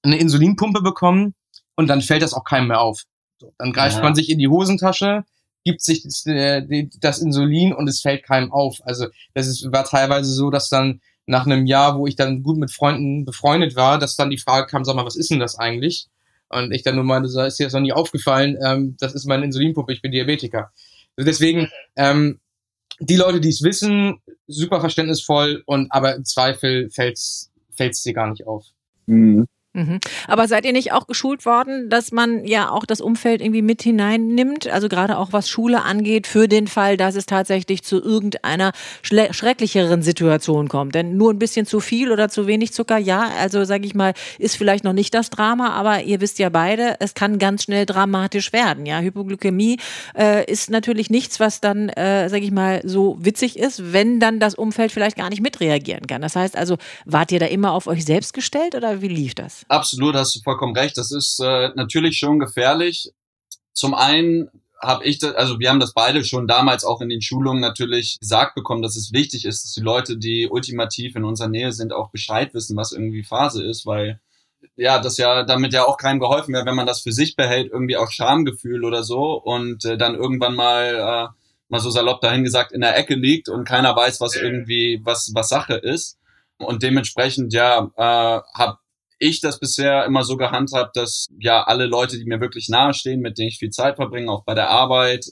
eine Insulinpumpe bekommen und dann fällt das auch keinem mehr auf. So, dann greift ja. man sich in die Hosentasche, gibt sich das, äh, das, Insulin und es fällt keinem auf. Also das ist, war teilweise so, dass dann nach einem Jahr, wo ich dann gut mit Freunden befreundet war, dass dann die Frage kam, sag mal, was ist denn das eigentlich? Und ich dann nur meinte, ist dir das noch nie aufgefallen, ähm, das ist meine Insulinpumpe, ich bin Diabetiker. Also deswegen, ähm, die Leute, die es wissen, super verständnisvoll und aber im Zweifel fällt es dir gar nicht auf. Mhm. Mhm. Aber seid ihr nicht auch geschult worden, dass man ja auch das Umfeld irgendwie mit hineinnimmt? Also gerade auch was Schule angeht, für den Fall, dass es tatsächlich zu irgendeiner schrecklicheren Situation kommt. Denn nur ein bisschen zu viel oder zu wenig Zucker, ja, also sage ich mal, ist vielleicht noch nicht das Drama, aber ihr wisst ja beide, es kann ganz schnell dramatisch werden. Ja, Hypoglykämie äh, ist natürlich nichts, was dann, äh, sage ich mal, so witzig ist, wenn dann das Umfeld vielleicht gar nicht mitreagieren kann. Das heißt also, wart ihr da immer auf euch selbst gestellt oder wie lief das? Absolut, hast du vollkommen recht. Das ist äh, natürlich schon gefährlich. Zum einen habe ich, das, also wir haben das beide schon damals auch in den Schulungen natürlich gesagt bekommen, dass es wichtig ist, dass die Leute, die ultimativ in unserer Nähe sind, auch Bescheid wissen, was irgendwie Phase ist, weil ja, das ja damit ja auch keinem geholfen wäre, wenn man das für sich behält, irgendwie auch Schamgefühl oder so und äh, dann irgendwann mal äh, mal so salopp dahin gesagt in der Ecke liegt und keiner weiß, was irgendwie was was Sache ist und dementsprechend ja äh, habe ich das bisher immer so gehandhabt, dass ja alle Leute, die mir wirklich nahestehen, mit denen ich viel Zeit verbringe, auch bei der Arbeit,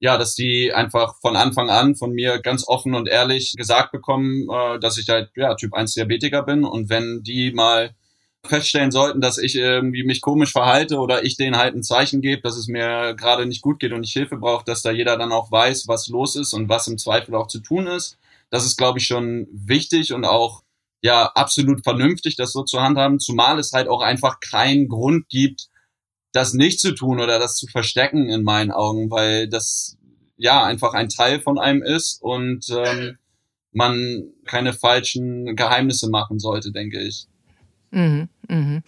ja, dass die einfach von Anfang an von mir ganz offen und ehrlich gesagt bekommen, äh, dass ich halt ja Typ 1 Diabetiker bin und wenn die mal feststellen sollten, dass ich irgendwie mich komisch verhalte oder ich denen halt ein Zeichen gebe, dass es mir gerade nicht gut geht und ich Hilfe brauche, dass da jeder dann auch weiß, was los ist und was im Zweifel auch zu tun ist. Das ist, glaube ich, schon wichtig und auch ja absolut vernünftig, das so zu handhaben, zumal es halt auch einfach keinen Grund gibt, das nicht zu tun oder das zu verstecken in meinen Augen, weil das ja einfach ein Teil von einem ist und ähm, man keine falschen Geheimnisse machen sollte, denke ich. Mhm, mhm.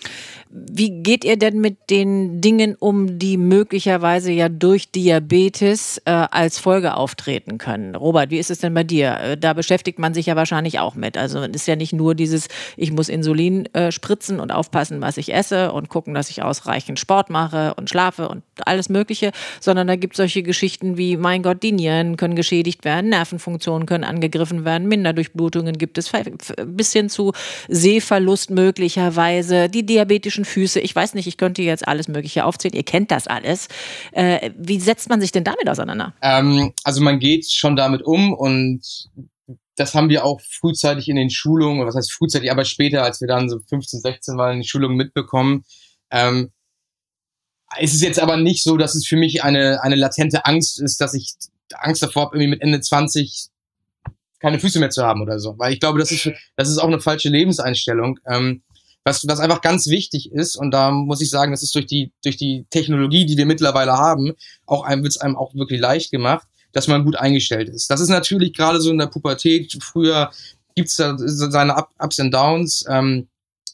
Wie geht ihr denn mit den Dingen um, die möglicherweise ja durch Diabetes äh, als Folge auftreten können? Robert, wie ist es denn bei dir? Äh, da beschäftigt man sich ja wahrscheinlich auch mit. Also es ist ja nicht nur dieses, ich muss Insulin äh, spritzen und aufpassen, was ich esse und gucken, dass ich ausreichend Sport mache und schlafe und alles Mögliche, sondern da gibt es solche Geschichten wie, mein Gott, die Nieren können geschädigt werden, Nervenfunktionen können angegriffen werden, Minderdurchblutungen gibt es, bis hin zu Sehverlust möglich möglicherweise die diabetischen Füße. Ich weiß nicht, ich könnte jetzt alles Mögliche aufzählen. Ihr kennt das alles. Äh, wie setzt man sich denn damit auseinander? Ähm, also man geht schon damit um und das haben wir auch frühzeitig in den Schulungen, was heißt frühzeitig, aber später, als wir dann so 15, 16 waren, in den Schulungen mitbekommen. Ähm, es ist jetzt aber nicht so, dass es für mich eine, eine latente Angst ist, dass ich Angst davor habe, irgendwie mit Ende 20 keine Füße mehr zu haben oder so. Weil ich glaube, das ist, das ist auch eine falsche Lebenseinstellung. Ähm, was, was einfach ganz wichtig ist, und da muss ich sagen, das ist durch die, durch die Technologie, die wir mittlerweile haben, auch einem, wird es einem auch wirklich leicht gemacht, dass man gut eingestellt ist. Das ist natürlich gerade so in der Pubertät, früher gibt's da seine Ups und Downs, ähm,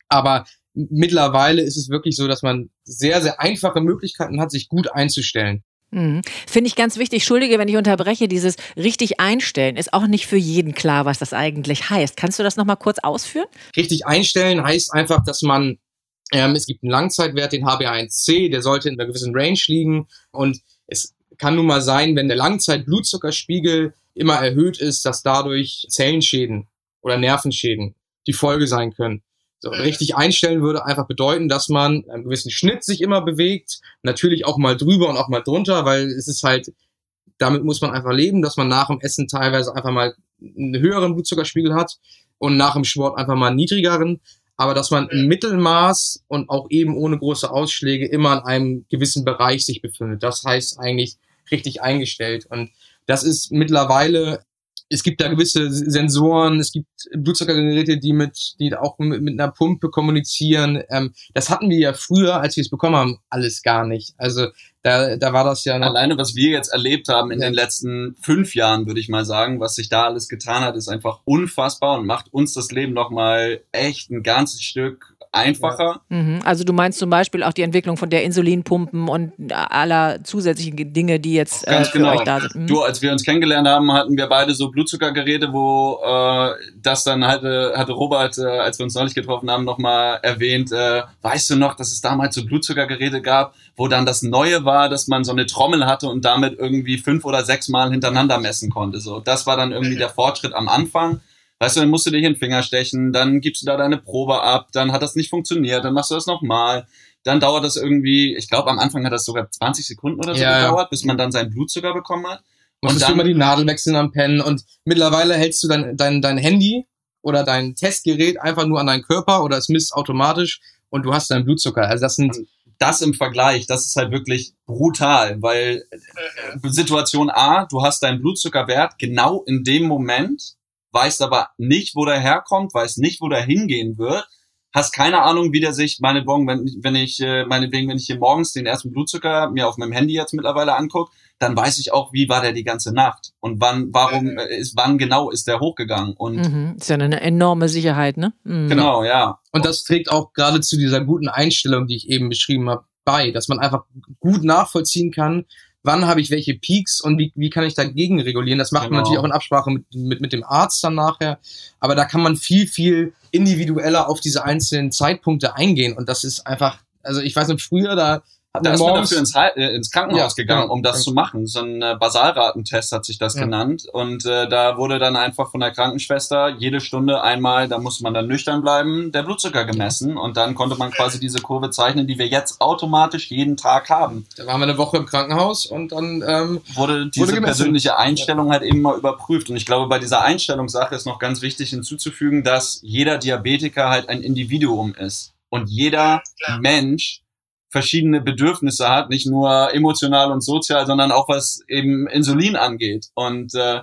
aber mittlerweile ist es wirklich so, dass man sehr, sehr einfache Möglichkeiten hat, sich gut einzustellen. Mhm. Finde ich ganz wichtig. Entschuldige, wenn ich unterbreche. Dieses richtig einstellen ist auch nicht für jeden klar, was das eigentlich heißt. Kannst du das nochmal kurz ausführen? Richtig einstellen heißt einfach, dass man, ähm, es gibt einen Langzeitwert, den HbA1c, der sollte in einer gewissen Range liegen. Und es kann nun mal sein, wenn der Langzeit-Blutzuckerspiegel immer erhöht ist, dass dadurch Zellenschäden oder Nervenschäden die Folge sein können. So, richtig einstellen würde einfach bedeuten, dass man einen gewissen Schnitt sich immer bewegt, natürlich auch mal drüber und auch mal drunter, weil es ist halt, damit muss man einfach leben, dass man nach dem Essen teilweise einfach mal einen höheren Blutzuckerspiegel hat und nach dem Sport einfach mal einen niedrigeren, aber dass man im Mittelmaß und auch eben ohne große Ausschläge immer in einem gewissen Bereich sich befindet. Das heißt eigentlich richtig eingestellt. Und das ist mittlerweile es gibt da gewisse Sensoren, es gibt Blutzuckergeräte, die mit, die auch mit, mit einer Pumpe kommunizieren. Ähm, das hatten wir ja früher, als wir es bekommen haben, alles gar nicht. Also da, da war das ja noch Alleine, was wir jetzt erlebt haben in ja. den letzten fünf Jahren, würde ich mal sagen, was sich da alles getan hat, ist einfach unfassbar und macht uns das Leben nochmal echt ein ganzes Stück einfacher. Mhm. Also du meinst zum Beispiel auch die Entwicklung von der Insulinpumpen und aller zusätzlichen Dinge, die jetzt äh, für genau. euch da sind. Mhm. Du, als wir uns kennengelernt haben, hatten wir beide so Blutzuckergeräte, wo äh, das dann hatte, hatte Robert, äh, als wir uns neulich getroffen haben, nochmal erwähnt, äh, weißt du noch, dass es damals so Blutzuckergeräte gab, wo dann das Neue war, dass man so eine Trommel hatte und damit irgendwie fünf oder sechs Mal hintereinander messen konnte. So, das war dann irgendwie der Fortschritt am Anfang. Weißt du, dann musst du dich in den Finger stechen, dann gibst du da deine Probe ab, dann hat das nicht funktioniert, dann machst du das nochmal. Dann dauert das irgendwie, ich glaube, am Anfang hat das sogar 20 Sekunden oder so ja, gedauert, bis man dann seinen Blutzucker bekommen hat. Musstest und dann, du immer die Nadel wechseln am Pen und mittlerweile hältst du dein, dein, dein Handy oder dein Testgerät einfach nur an deinen Körper oder es misst automatisch und du hast deinen Blutzucker. Also das sind das im Vergleich, das ist halt wirklich brutal, weil Situation A, du hast deinen Blutzuckerwert genau in dem Moment weißt aber nicht, wo der herkommt, weißt nicht, wo der hingehen wird, hast keine Ahnung, wie der sich, meine Bon, wenn, wenn ich, äh, meinetwegen, wenn ich hier morgens den ersten Blutzucker mir auf meinem Handy jetzt mittlerweile angucke, dann weiß ich auch, wie war der die ganze Nacht und wann, warum äh, ist, wann genau ist der hochgegangen und mhm. ist ja eine enorme Sicherheit, ne? Mhm. Genau, ja. Und das trägt auch gerade zu dieser guten Einstellung, die ich eben beschrieben habe, bei, dass man einfach gut nachvollziehen kann, wann habe ich welche Peaks und wie, wie kann ich dagegen regulieren. Das macht genau. man natürlich auch in Absprache mit, mit, mit dem Arzt dann nachher. Aber da kann man viel, viel individueller auf diese einzelnen Zeitpunkte eingehen. Und das ist einfach, also ich weiß nicht, früher, da da ist man dafür ins, äh, ins Krankenhaus ja, gegangen, genau. um das ja. zu machen. So ein äh, Basalratentest hat sich das ja. genannt. Und äh, da wurde dann einfach von der Krankenschwester jede Stunde einmal, da musste man dann nüchtern bleiben, der Blutzucker gemessen. Und dann konnte man quasi diese Kurve zeichnen, die wir jetzt automatisch jeden Tag haben. Da waren wir eine Woche im Krankenhaus und dann ähm, wurde diese wurde persönliche Einstellung halt eben mal überprüft. Und ich glaube, bei dieser Einstellungssache ist noch ganz wichtig hinzuzufügen, dass jeder Diabetiker halt ein Individuum ist. Und jeder Mensch verschiedene Bedürfnisse hat, nicht nur emotional und sozial, sondern auch was eben Insulin angeht. Und äh,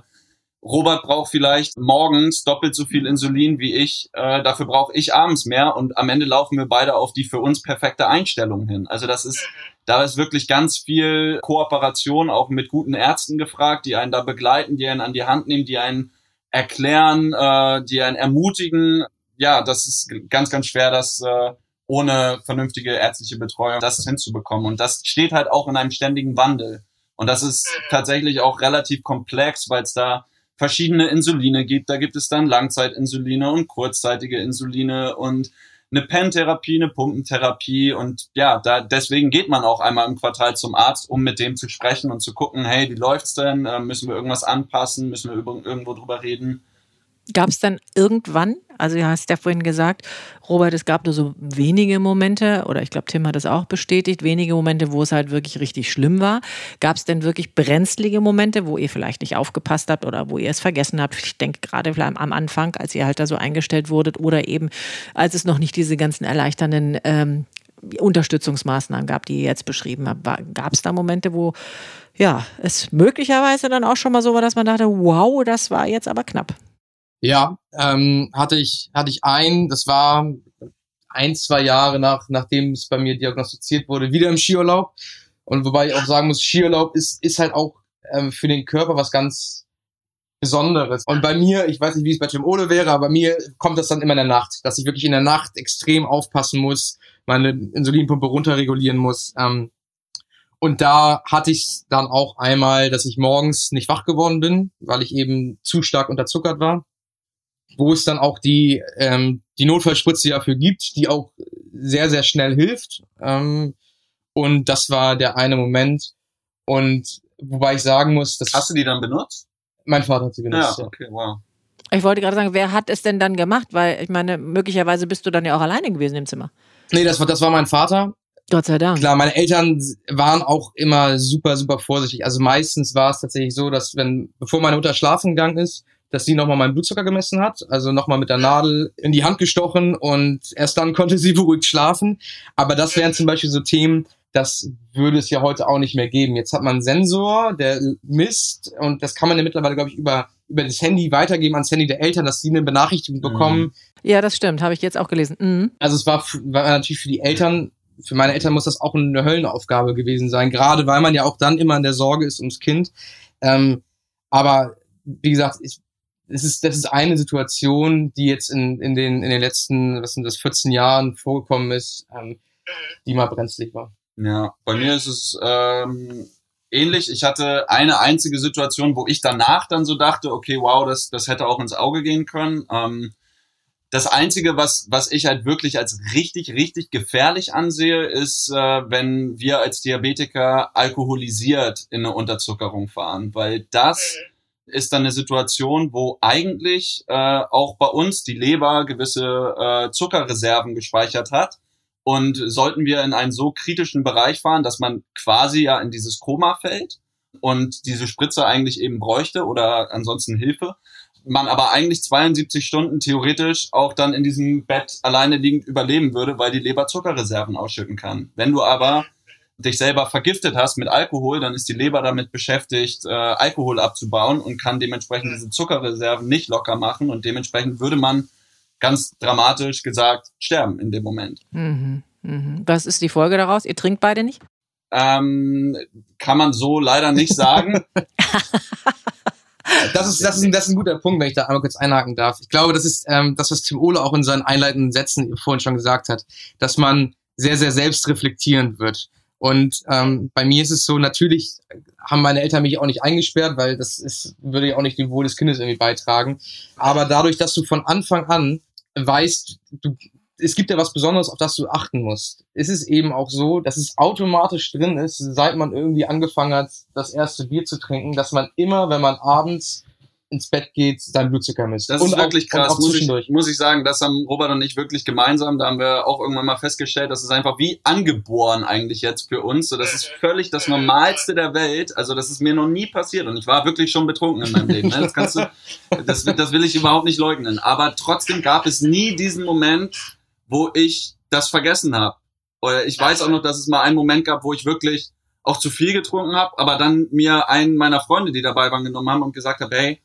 Robert braucht vielleicht morgens doppelt so viel Insulin wie ich. Äh, dafür brauche ich abends mehr und am Ende laufen wir beide auf die für uns perfekte Einstellung hin. Also das ist, da ist wirklich ganz viel Kooperation auch mit guten Ärzten gefragt, die einen da begleiten, die einen an die Hand nehmen, die einen erklären, äh, die einen ermutigen. Ja, das ist ganz, ganz schwer, das äh, ohne vernünftige ärztliche Betreuung das hinzubekommen. Und das steht halt auch in einem ständigen Wandel. Und das ist mhm. tatsächlich auch relativ komplex, weil es da verschiedene Insuline gibt. Da gibt es dann Langzeitinsuline und kurzzeitige Insuline und eine Pen-Therapie, eine Pumpentherapie und ja, da deswegen geht man auch einmal im Quartal zum Arzt, um mit dem zu sprechen und zu gucken, hey, wie läuft's denn? Äh, müssen wir irgendwas anpassen? Müssen wir irgendwo drüber reden? Gab es dann irgendwann, also du hast ja vorhin gesagt, Robert, es gab nur so wenige Momente, oder ich glaube, Tim hat es auch bestätigt, wenige Momente, wo es halt wirklich richtig schlimm war. Gab es denn wirklich brenzlige Momente, wo ihr vielleicht nicht aufgepasst habt oder wo ihr es vergessen habt? Ich denke gerade am Anfang, als ihr halt da so eingestellt wurdet oder eben, als es noch nicht diese ganzen erleichternden ähm, Unterstützungsmaßnahmen gab, die ihr jetzt beschrieben habt. Gab es da Momente, wo ja, es möglicherweise dann auch schon mal so war, dass man dachte, wow, das war jetzt aber knapp? Ja, ähm, hatte ich hatte ich ein, das war ein zwei Jahre nach nachdem es bei mir diagnostiziert wurde, wieder im Skiurlaub. Und wobei ich auch sagen muss, Skiurlaub ist ist halt auch ähm, für den Körper was ganz Besonderes. Und bei mir, ich weiß nicht, wie es bei Tim Ole wäre, aber bei mir kommt das dann immer in der Nacht, dass ich wirklich in der Nacht extrem aufpassen muss, meine Insulinpumpe runterregulieren muss. Ähm, und da hatte ich dann auch einmal, dass ich morgens nicht wach geworden bin, weil ich eben zu stark unterzuckert war wo es dann auch die, ähm, die Notfallspritze dafür gibt, die auch sehr, sehr schnell hilft. Ähm, und das war der eine Moment. Und wobei ich sagen muss, dass. Hast du die dann benutzt? Mein Vater hat sie benutzt. Ja, okay, wow. Ich wollte gerade sagen, wer hat es denn dann gemacht? Weil ich meine, möglicherweise bist du dann ja auch alleine gewesen im Zimmer. Nee, das war, das war mein Vater. Gott sei Dank. Klar, meine Eltern waren auch immer super, super vorsichtig. Also meistens war es tatsächlich so, dass wenn, bevor meine Mutter schlafen gegangen ist, dass sie nochmal meinen Blutzucker gemessen hat, also nochmal mit der Nadel in die Hand gestochen und erst dann konnte sie beruhigt schlafen. Aber das wären zum Beispiel so Themen, das würde es ja heute auch nicht mehr geben. Jetzt hat man einen Sensor, der misst und das kann man ja mittlerweile, glaube ich, über über das Handy weitergeben ans Handy der Eltern, dass sie eine Benachrichtigung Mhm. bekommen. Ja, das stimmt, habe ich jetzt auch gelesen. Mhm. Also es war, war natürlich für die Eltern, für meine Eltern muss das auch eine Höllenaufgabe gewesen sein, gerade weil man ja auch dann immer in der Sorge ist ums Kind. Ähm, aber wie gesagt, ich, es ist, das ist eine Situation, die jetzt in, in, den, in den letzten, was sind das, 14 Jahren vorgekommen ist, ähm, die mal brenzlig war. Ja, bei mir ist es ähm, ähnlich. Ich hatte eine einzige Situation, wo ich danach dann so dachte, okay, wow, das, das hätte auch ins Auge gehen können. Ähm, das Einzige, was, was ich halt wirklich als richtig, richtig gefährlich ansehe, ist, äh, wenn wir als Diabetiker alkoholisiert in eine Unterzuckerung fahren, weil das ist dann eine Situation, wo eigentlich äh, auch bei uns die Leber gewisse äh, Zuckerreserven gespeichert hat. Und sollten wir in einen so kritischen Bereich fahren, dass man quasi ja in dieses Koma fällt und diese Spritze eigentlich eben bräuchte oder ansonsten Hilfe, man aber eigentlich 72 Stunden theoretisch auch dann in diesem Bett alleine liegend überleben würde, weil die Leber Zuckerreserven ausschütten kann. Wenn du aber dich selber vergiftet hast mit Alkohol, dann ist die Leber damit beschäftigt, äh, Alkohol abzubauen und kann dementsprechend diese Zuckerreserven nicht locker machen und dementsprechend würde man ganz dramatisch gesagt sterben in dem Moment. Mhm. Mhm. Was ist die Folge daraus? Ihr trinkt beide nicht? Ähm, kann man so leider nicht sagen. Das ist, das, ist, ein- das ist ein guter Punkt, wenn ich da einmal kurz einhaken darf. Ich glaube, das ist ähm, das, was Tim Ole auch in seinen einleitenden Sätzen vorhin schon gesagt hat, dass man sehr, sehr selbstreflektierend wird. Und ähm, bei mir ist es so, natürlich haben meine Eltern mich auch nicht eingesperrt, weil das ist, würde ja auch nicht dem Wohl des Kindes irgendwie beitragen. Aber dadurch, dass du von Anfang an weißt, du, es gibt ja was Besonderes, auf das du achten musst, ist es eben auch so, dass es automatisch drin ist, seit man irgendwie angefangen hat, das erste Bier zu trinken, dass man immer, wenn man abends ins Bett geht, seinen Blutzucker misst. Das Und ist auch- wirklich und krass, auch muss ich, muss ich sagen. Das haben Robert und ich wirklich gemeinsam. Da haben wir auch irgendwann mal festgestellt, das ist einfach wie angeboren eigentlich jetzt für uns. So, das ist völlig das Normalste der Welt. Also das ist mir noch nie passiert und ich war wirklich schon betrunken in meinem Leben. Ne? Das kannst du, das, das will ich überhaupt nicht leugnen. Aber trotzdem gab es nie diesen Moment, wo ich das vergessen habe. Oder ich weiß auch noch, dass es mal einen Moment gab, wo ich wirklich auch zu viel getrunken habe, aber dann mir einen meiner Freunde, die dabei waren, genommen haben und gesagt habe, hey,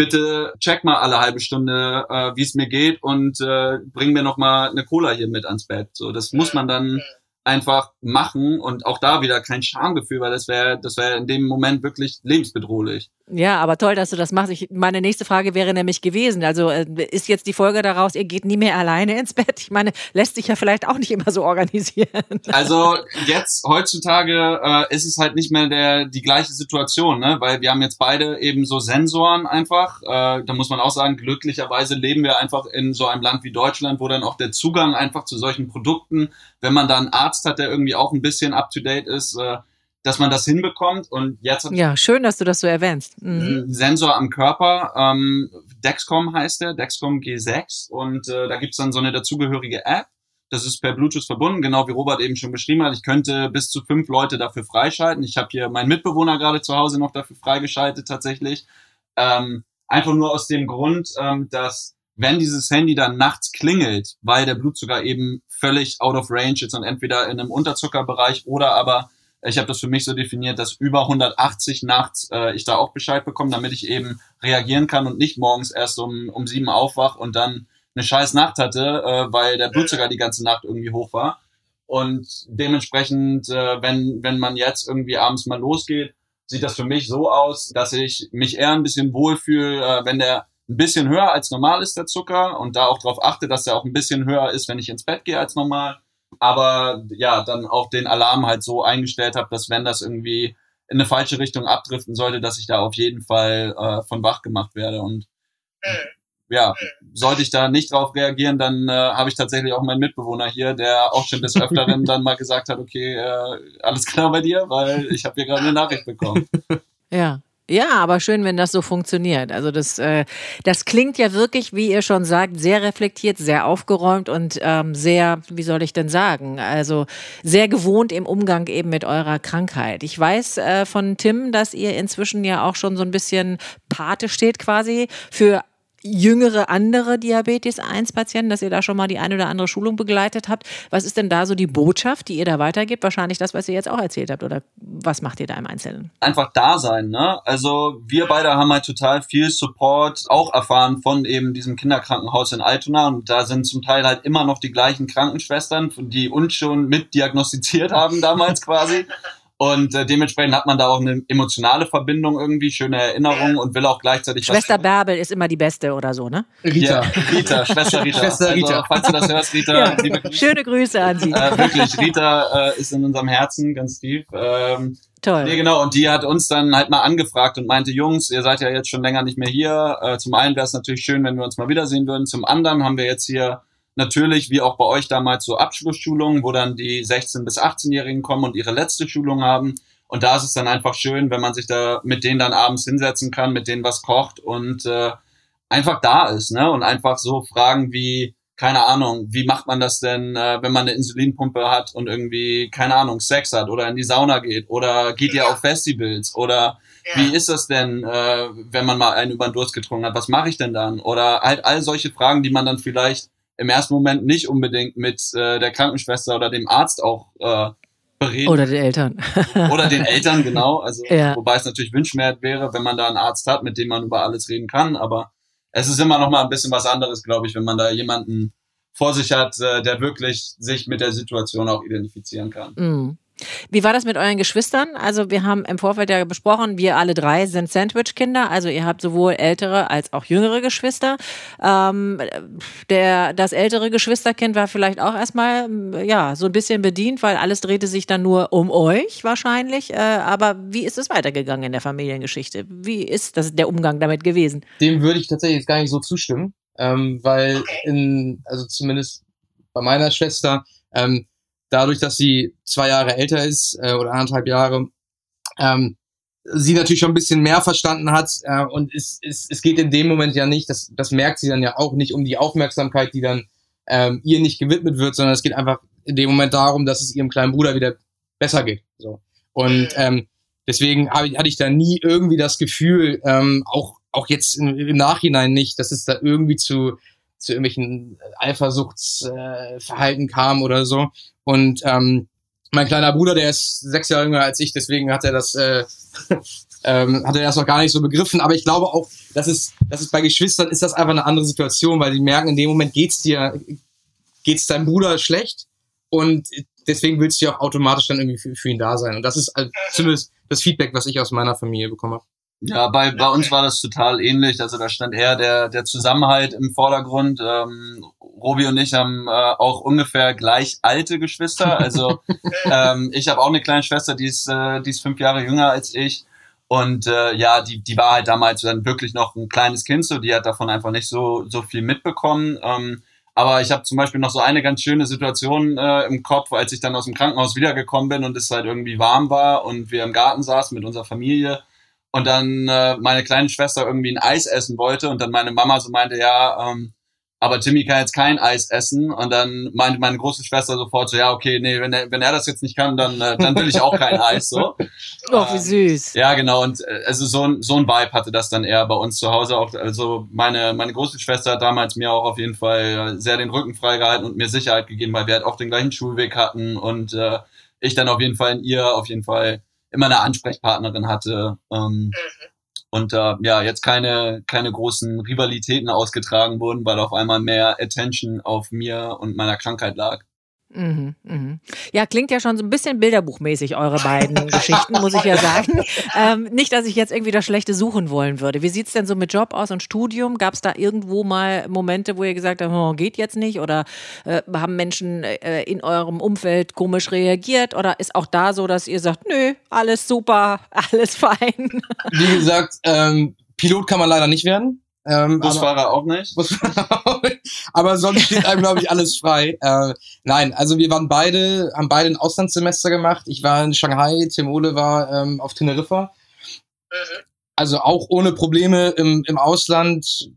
bitte check mal alle halbe Stunde, äh, wie es mir geht und äh, bring mir noch mal eine Cola hier mit ans Bett. So, das muss man dann einfach machen und auch da wieder kein Schamgefühl, weil das wäre, das wäre in dem Moment wirklich lebensbedrohlich. Ja, aber toll, dass du das machst. Ich, meine nächste Frage wäre nämlich gewesen. Also äh, ist jetzt die Folge daraus, ihr geht nie mehr alleine ins Bett? Ich meine, lässt sich ja vielleicht auch nicht immer so organisieren. Also jetzt heutzutage äh, ist es halt nicht mehr der die gleiche Situation, ne? weil wir haben jetzt beide eben so Sensoren einfach. Äh, da muss man auch sagen, glücklicherweise leben wir einfach in so einem Land wie Deutschland, wo dann auch der Zugang einfach zu solchen Produkten, wenn man da einen Arzt hat, der irgendwie auch ein bisschen up to date ist, äh, dass man das hinbekommt. Und jetzt hat Ja, schön, dass du das so erwähnst. Mhm. Sensor am Körper. Ähm, Dexcom heißt der, Dexcom G6. Und äh, da gibt's dann so eine dazugehörige App. Das ist per Bluetooth verbunden, genau wie Robert eben schon beschrieben hat. Ich könnte bis zu fünf Leute dafür freischalten. Ich habe hier meinen Mitbewohner gerade zu Hause noch dafür freigeschaltet tatsächlich. Ähm, einfach nur aus dem Grund, ähm, dass wenn dieses Handy dann nachts klingelt, weil der Blutzucker eben völlig out of range ist und entweder in einem Unterzuckerbereich oder aber ich habe das für mich so definiert, dass über 180 nachts äh, ich da auch Bescheid bekomme, damit ich eben reagieren kann und nicht morgens erst um, um sieben aufwach und dann eine scheiß Nacht hatte, äh, weil der Blutzucker die ganze Nacht irgendwie hoch war. Und dementsprechend, äh, wenn, wenn man jetzt irgendwie abends mal losgeht, sieht das für mich so aus, dass ich mich eher ein bisschen wohlfühle, äh, wenn der ein bisschen höher als normal ist, der Zucker, und da auch darauf achte, dass er auch ein bisschen höher ist, wenn ich ins Bett gehe als normal. Aber ja, dann auch den Alarm halt so eingestellt habe, dass wenn das irgendwie in eine falsche Richtung abdriften sollte, dass ich da auf jeden Fall äh, von wach gemacht werde. Und ja, sollte ich da nicht drauf reagieren, dann äh, habe ich tatsächlich auch meinen Mitbewohner hier, der auch schon des Öfteren dann mal gesagt hat, okay, äh, alles klar bei dir, weil ich habe hier gerade eine Nachricht bekommen. Ja. Ja, aber schön, wenn das so funktioniert. Also das, äh, das klingt ja wirklich, wie ihr schon sagt, sehr reflektiert, sehr aufgeräumt und ähm, sehr, wie soll ich denn sagen, also sehr gewohnt im Umgang eben mit eurer Krankheit. Ich weiß äh, von Tim, dass ihr inzwischen ja auch schon so ein bisschen Pate steht quasi für jüngere andere Diabetes-1-Patienten, dass ihr da schon mal die eine oder andere Schulung begleitet habt. Was ist denn da so die Botschaft, die ihr da weitergibt? Wahrscheinlich das, was ihr jetzt auch erzählt habt. Oder was macht ihr da im Einzelnen? Einfach da sein, ne? Also wir beide haben halt total viel Support auch erfahren von eben diesem Kinderkrankenhaus in Altona. Und da sind zum Teil halt immer noch die gleichen Krankenschwestern, die uns schon mit diagnostiziert haben damals quasi. Und äh, dementsprechend hat man da auch eine emotionale Verbindung irgendwie, schöne Erinnerungen und will auch gleichzeitig. Schwester Bärbel ist immer die Beste oder so, ne? Rita. Ja, Rita, Schwester Rita. Schwester Rita. Also, falls du das hörst, Rita, ja, liebe Grüße. Schöne Grüße an Sie. Äh, wirklich, Rita äh, ist in unserem Herzen ganz tief. Ähm, Toll. Nee, genau, und die hat uns dann halt mal angefragt und meinte, Jungs, ihr seid ja jetzt schon länger nicht mehr hier. Äh, zum einen wäre es natürlich schön, wenn wir uns mal wiedersehen würden. Zum anderen haben wir jetzt hier natürlich, wie auch bei euch damals, so Abschlussschulungen, wo dann die 16- bis 18-Jährigen kommen und ihre letzte Schulung haben. Und da ist es dann einfach schön, wenn man sich da mit denen dann abends hinsetzen kann, mit denen was kocht und äh, einfach da ist, ne? Und einfach so Fragen wie, keine Ahnung, wie macht man das denn, äh, wenn man eine Insulinpumpe hat und irgendwie, keine Ahnung, Sex hat oder in die Sauna geht oder geht ja. ihr auf Festivals oder ja. wie ist das denn, äh, wenn man mal einen über den Durst getrunken hat, was mache ich denn dann? Oder halt all solche Fragen, die man dann vielleicht im ersten Moment nicht unbedingt mit äh, der Krankenschwester oder dem Arzt auch äh, bereden. Oder den Eltern. Oder den Eltern, genau. Also, ja. wobei es natürlich wünschenswert wäre, wenn man da einen Arzt hat, mit dem man über alles reden kann. Aber es ist immer noch mal ein bisschen was anderes, glaube ich, wenn man da jemanden vor sich hat, äh, der wirklich sich mit der Situation auch identifizieren kann. Mhm. Wie war das mit euren Geschwistern? Also wir haben im Vorfeld ja besprochen, wir alle drei sind Sandwich-Kinder, also ihr habt sowohl ältere als auch jüngere Geschwister. Ähm, der, das ältere Geschwisterkind war vielleicht auch erstmal ja so ein bisschen bedient, weil alles drehte sich dann nur um euch wahrscheinlich. Äh, aber wie ist es weitergegangen in der Familiengeschichte? Wie ist das der Umgang damit gewesen? Dem würde ich tatsächlich jetzt gar nicht so zustimmen, ähm, weil in, also zumindest bei meiner Schwester ähm, dadurch, dass sie zwei Jahre älter ist äh, oder anderthalb Jahre, ähm, sie natürlich schon ein bisschen mehr verstanden hat äh, und es, es, es geht in dem Moment ja nicht, das, das merkt sie dann ja auch nicht um die Aufmerksamkeit, die dann ähm, ihr nicht gewidmet wird, sondern es geht einfach in dem Moment darum, dass es ihrem kleinen Bruder wieder besser geht. So. Und ähm, deswegen hab, hatte ich da nie irgendwie das Gefühl, ähm, auch, auch jetzt im, im Nachhinein nicht, dass es da irgendwie zu, zu irgendwelchen Eifersuchtsverhalten äh, kam oder so. Und ähm, mein kleiner Bruder, der ist sechs Jahre jünger als ich, deswegen hat er das, äh, ähm, hat er das noch gar nicht so begriffen. Aber ich glaube auch, dass es, dass es bei Geschwistern ist das einfach eine andere Situation, weil die merken, in dem Moment geht's dir, geht's deinem Bruder schlecht und deswegen willst du ja auch automatisch dann irgendwie für, für ihn da sein. Und das ist also zumindest das Feedback, was ich aus meiner Familie bekommen habe. Ja, bei, bei uns war das total ähnlich. Also da stand eher der, der Zusammenhalt im Vordergrund. Ähm, Robi und ich haben äh, auch ungefähr gleich alte Geschwister. Also ähm, ich habe auch eine kleine Schwester, die ist, äh, die ist fünf Jahre jünger als ich. Und äh, ja, die, die war halt damals dann wirklich noch ein kleines Kind, so die hat davon einfach nicht so, so viel mitbekommen. Ähm, aber ich habe zum Beispiel noch so eine ganz schöne Situation äh, im Kopf, als ich dann aus dem Krankenhaus wiedergekommen bin und es halt irgendwie warm war und wir im Garten saßen mit unserer Familie und dann äh, meine kleine Schwester irgendwie ein Eis essen wollte und dann meine Mama so meinte, ja, ähm, aber Timmy kann jetzt kein Eis essen und dann meinte meine große Schwester sofort so, ja, okay, nee, wenn er, wenn er das jetzt nicht kann, dann, äh, dann will ich auch kein Eis, so. Oh, wie süß. Ja, genau, und äh, also so ein, so ein Vibe hatte das dann eher bei uns zu Hause auch, also meine, meine große Schwester hat damals mir auch auf jeden Fall sehr den Rücken freigehalten und mir Sicherheit gegeben, weil wir halt auch den gleichen Schulweg hatten und äh, ich dann auf jeden Fall in ihr auf jeden Fall immer eine Ansprechpartnerin hatte. Ähm, mhm. Und äh, ja, jetzt keine, keine großen Rivalitäten ausgetragen wurden, weil auf einmal mehr Attention auf mir und meiner Krankheit lag. Mhm, mhm. Ja, klingt ja schon so ein bisschen bilderbuchmäßig, eure beiden Geschichten, muss ich ja sagen. Ähm, nicht, dass ich jetzt irgendwie das Schlechte suchen wollen würde. Wie sieht's denn so mit Job aus und Studium? Gab es da irgendwo mal Momente, wo ihr gesagt habt, oh, geht jetzt nicht? Oder äh, haben Menschen äh, in eurem Umfeld komisch reagiert? Oder ist auch da so, dass ihr sagt, nö, alles super, alles fein? Wie gesagt, ähm, Pilot kann man leider nicht werden. Ähm, Busfahrer aber, auch nicht. Busfahrer auch nicht. Aber sonst steht einem, glaube ich, alles frei. Äh, nein, also wir waren beide, haben beide ein Auslandssemester gemacht. Ich war in Shanghai, Tim Ole war ähm, auf Teneriffa. Mhm. Also auch ohne Probleme im, im Ausland.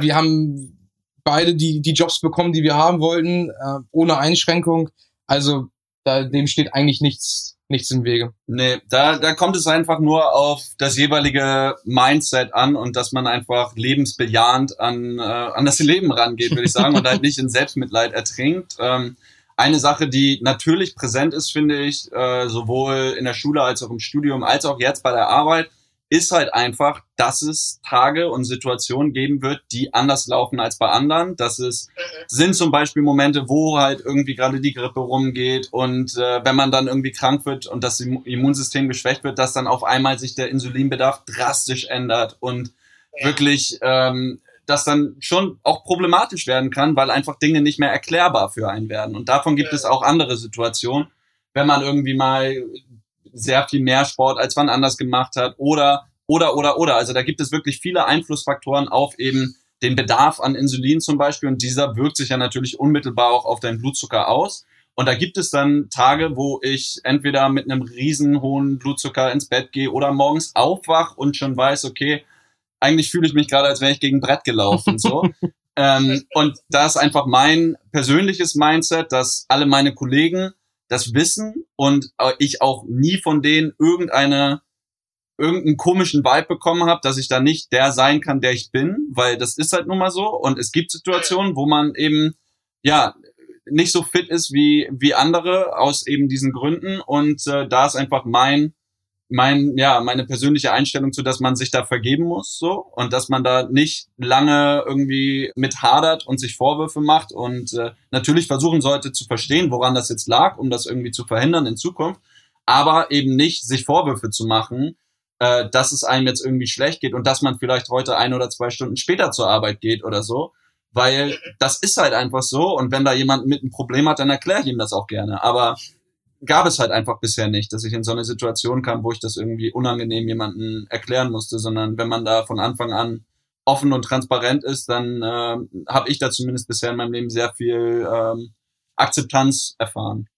Wir haben beide die, die Jobs bekommen, die wir haben wollten, äh, ohne Einschränkung. Also da, dem steht eigentlich nichts, nichts im Wege. Nee, da, da kommt es einfach nur auf das jeweilige Mindset an und dass man einfach lebensbejahend an, äh, an das Leben rangeht, würde ich sagen, und halt nicht in Selbstmitleid ertrinkt. Ähm, eine Sache, die natürlich präsent ist, finde ich, äh, sowohl in der Schule als auch im Studium, als auch jetzt bei der Arbeit, ist halt einfach, dass es Tage und Situationen geben wird, die anders laufen als bei anderen. Das ist, sind zum Beispiel Momente, wo halt irgendwie gerade die Grippe rumgeht und äh, wenn man dann irgendwie krank wird und das Immunsystem geschwächt wird, dass dann auf einmal sich der Insulinbedarf drastisch ändert und wirklich ähm, das dann schon auch problematisch werden kann, weil einfach Dinge nicht mehr erklärbar für einen werden. Und davon gibt es auch andere Situationen, wenn man irgendwie mal sehr viel mehr Sport als wann anders gemacht hat oder oder oder oder. Also da gibt es wirklich viele Einflussfaktoren auf eben den Bedarf an Insulin zum Beispiel und dieser wirkt sich ja natürlich unmittelbar auch auf deinen Blutzucker aus. Und da gibt es dann Tage, wo ich entweder mit einem riesen hohen Blutzucker ins Bett gehe oder morgens aufwach und schon weiß, okay, eigentlich fühle ich mich gerade, als wäre ich gegen ein Brett gelaufen. So. ähm, und da ist einfach mein persönliches Mindset, dass alle meine Kollegen das wissen und ich auch nie von denen irgendeine irgendeinen komischen Vibe bekommen habe, dass ich da nicht der sein kann, der ich bin, weil das ist halt nun mal so. Und es gibt Situationen, wo man eben ja nicht so fit ist wie wie andere aus eben diesen Gründen. Und äh, da ist einfach mein mein, ja, meine persönliche Einstellung zu, dass man sich da vergeben muss, so, und dass man da nicht lange irgendwie mit hadert und sich Vorwürfe macht und äh, natürlich versuchen sollte zu verstehen, woran das jetzt lag, um das irgendwie zu verhindern in Zukunft, aber eben nicht sich Vorwürfe zu machen, äh, dass es einem jetzt irgendwie schlecht geht und dass man vielleicht heute ein oder zwei Stunden später zur Arbeit geht oder so, weil das ist halt einfach so. Und wenn da jemand mit einem Problem hat, dann erkläre ich ihm das auch gerne, aber gab es halt einfach bisher nicht, dass ich in so eine Situation kam, wo ich das irgendwie unangenehm jemanden erklären musste, sondern wenn man da von Anfang an offen und transparent ist, dann äh, habe ich da zumindest bisher in meinem Leben sehr viel ähm, Akzeptanz erfahren.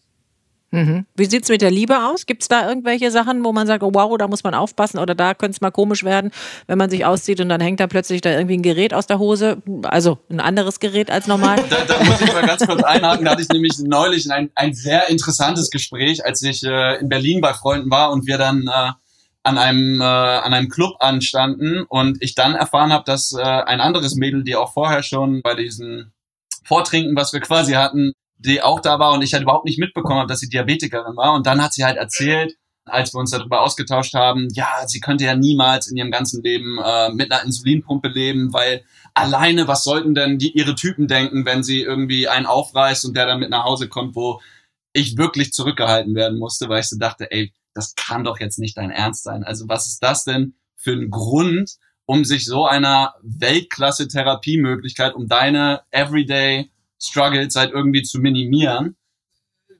Mhm. Wie sieht's mit der Liebe aus? Gibt es da irgendwelche Sachen, wo man sagt, oh, wow, da muss man aufpassen oder da könnte es mal komisch werden, wenn man sich auszieht und dann hängt da plötzlich da irgendwie ein Gerät aus der Hose, also ein anderes Gerät als normal? da, da muss ich mal ganz kurz einhaken. Da hatte ich nämlich neulich ein, ein sehr interessantes Gespräch, als ich äh, in Berlin bei Freunden war und wir dann äh, an einem äh, an einem Club anstanden und ich dann erfahren habe, dass äh, ein anderes Mädel, die auch vorher schon bei diesen Vortrinken, was wir quasi hatten, die auch da war und ich halt überhaupt nicht mitbekommen habe, dass sie Diabetikerin war. Und dann hat sie halt erzählt, als wir uns darüber ausgetauscht haben, ja, sie könnte ja niemals in ihrem ganzen Leben äh, mit einer Insulinpumpe leben, weil alleine, was sollten denn die, ihre Typen denken, wenn sie irgendwie einen aufreißt und der dann mit nach Hause kommt, wo ich wirklich zurückgehalten werden musste, weil ich so dachte, ey, das kann doch jetzt nicht dein Ernst sein. Also was ist das denn für ein Grund, um sich so einer Weltklasse-Therapiemöglichkeit, um deine Everyday Struggles halt irgendwie zu minimieren.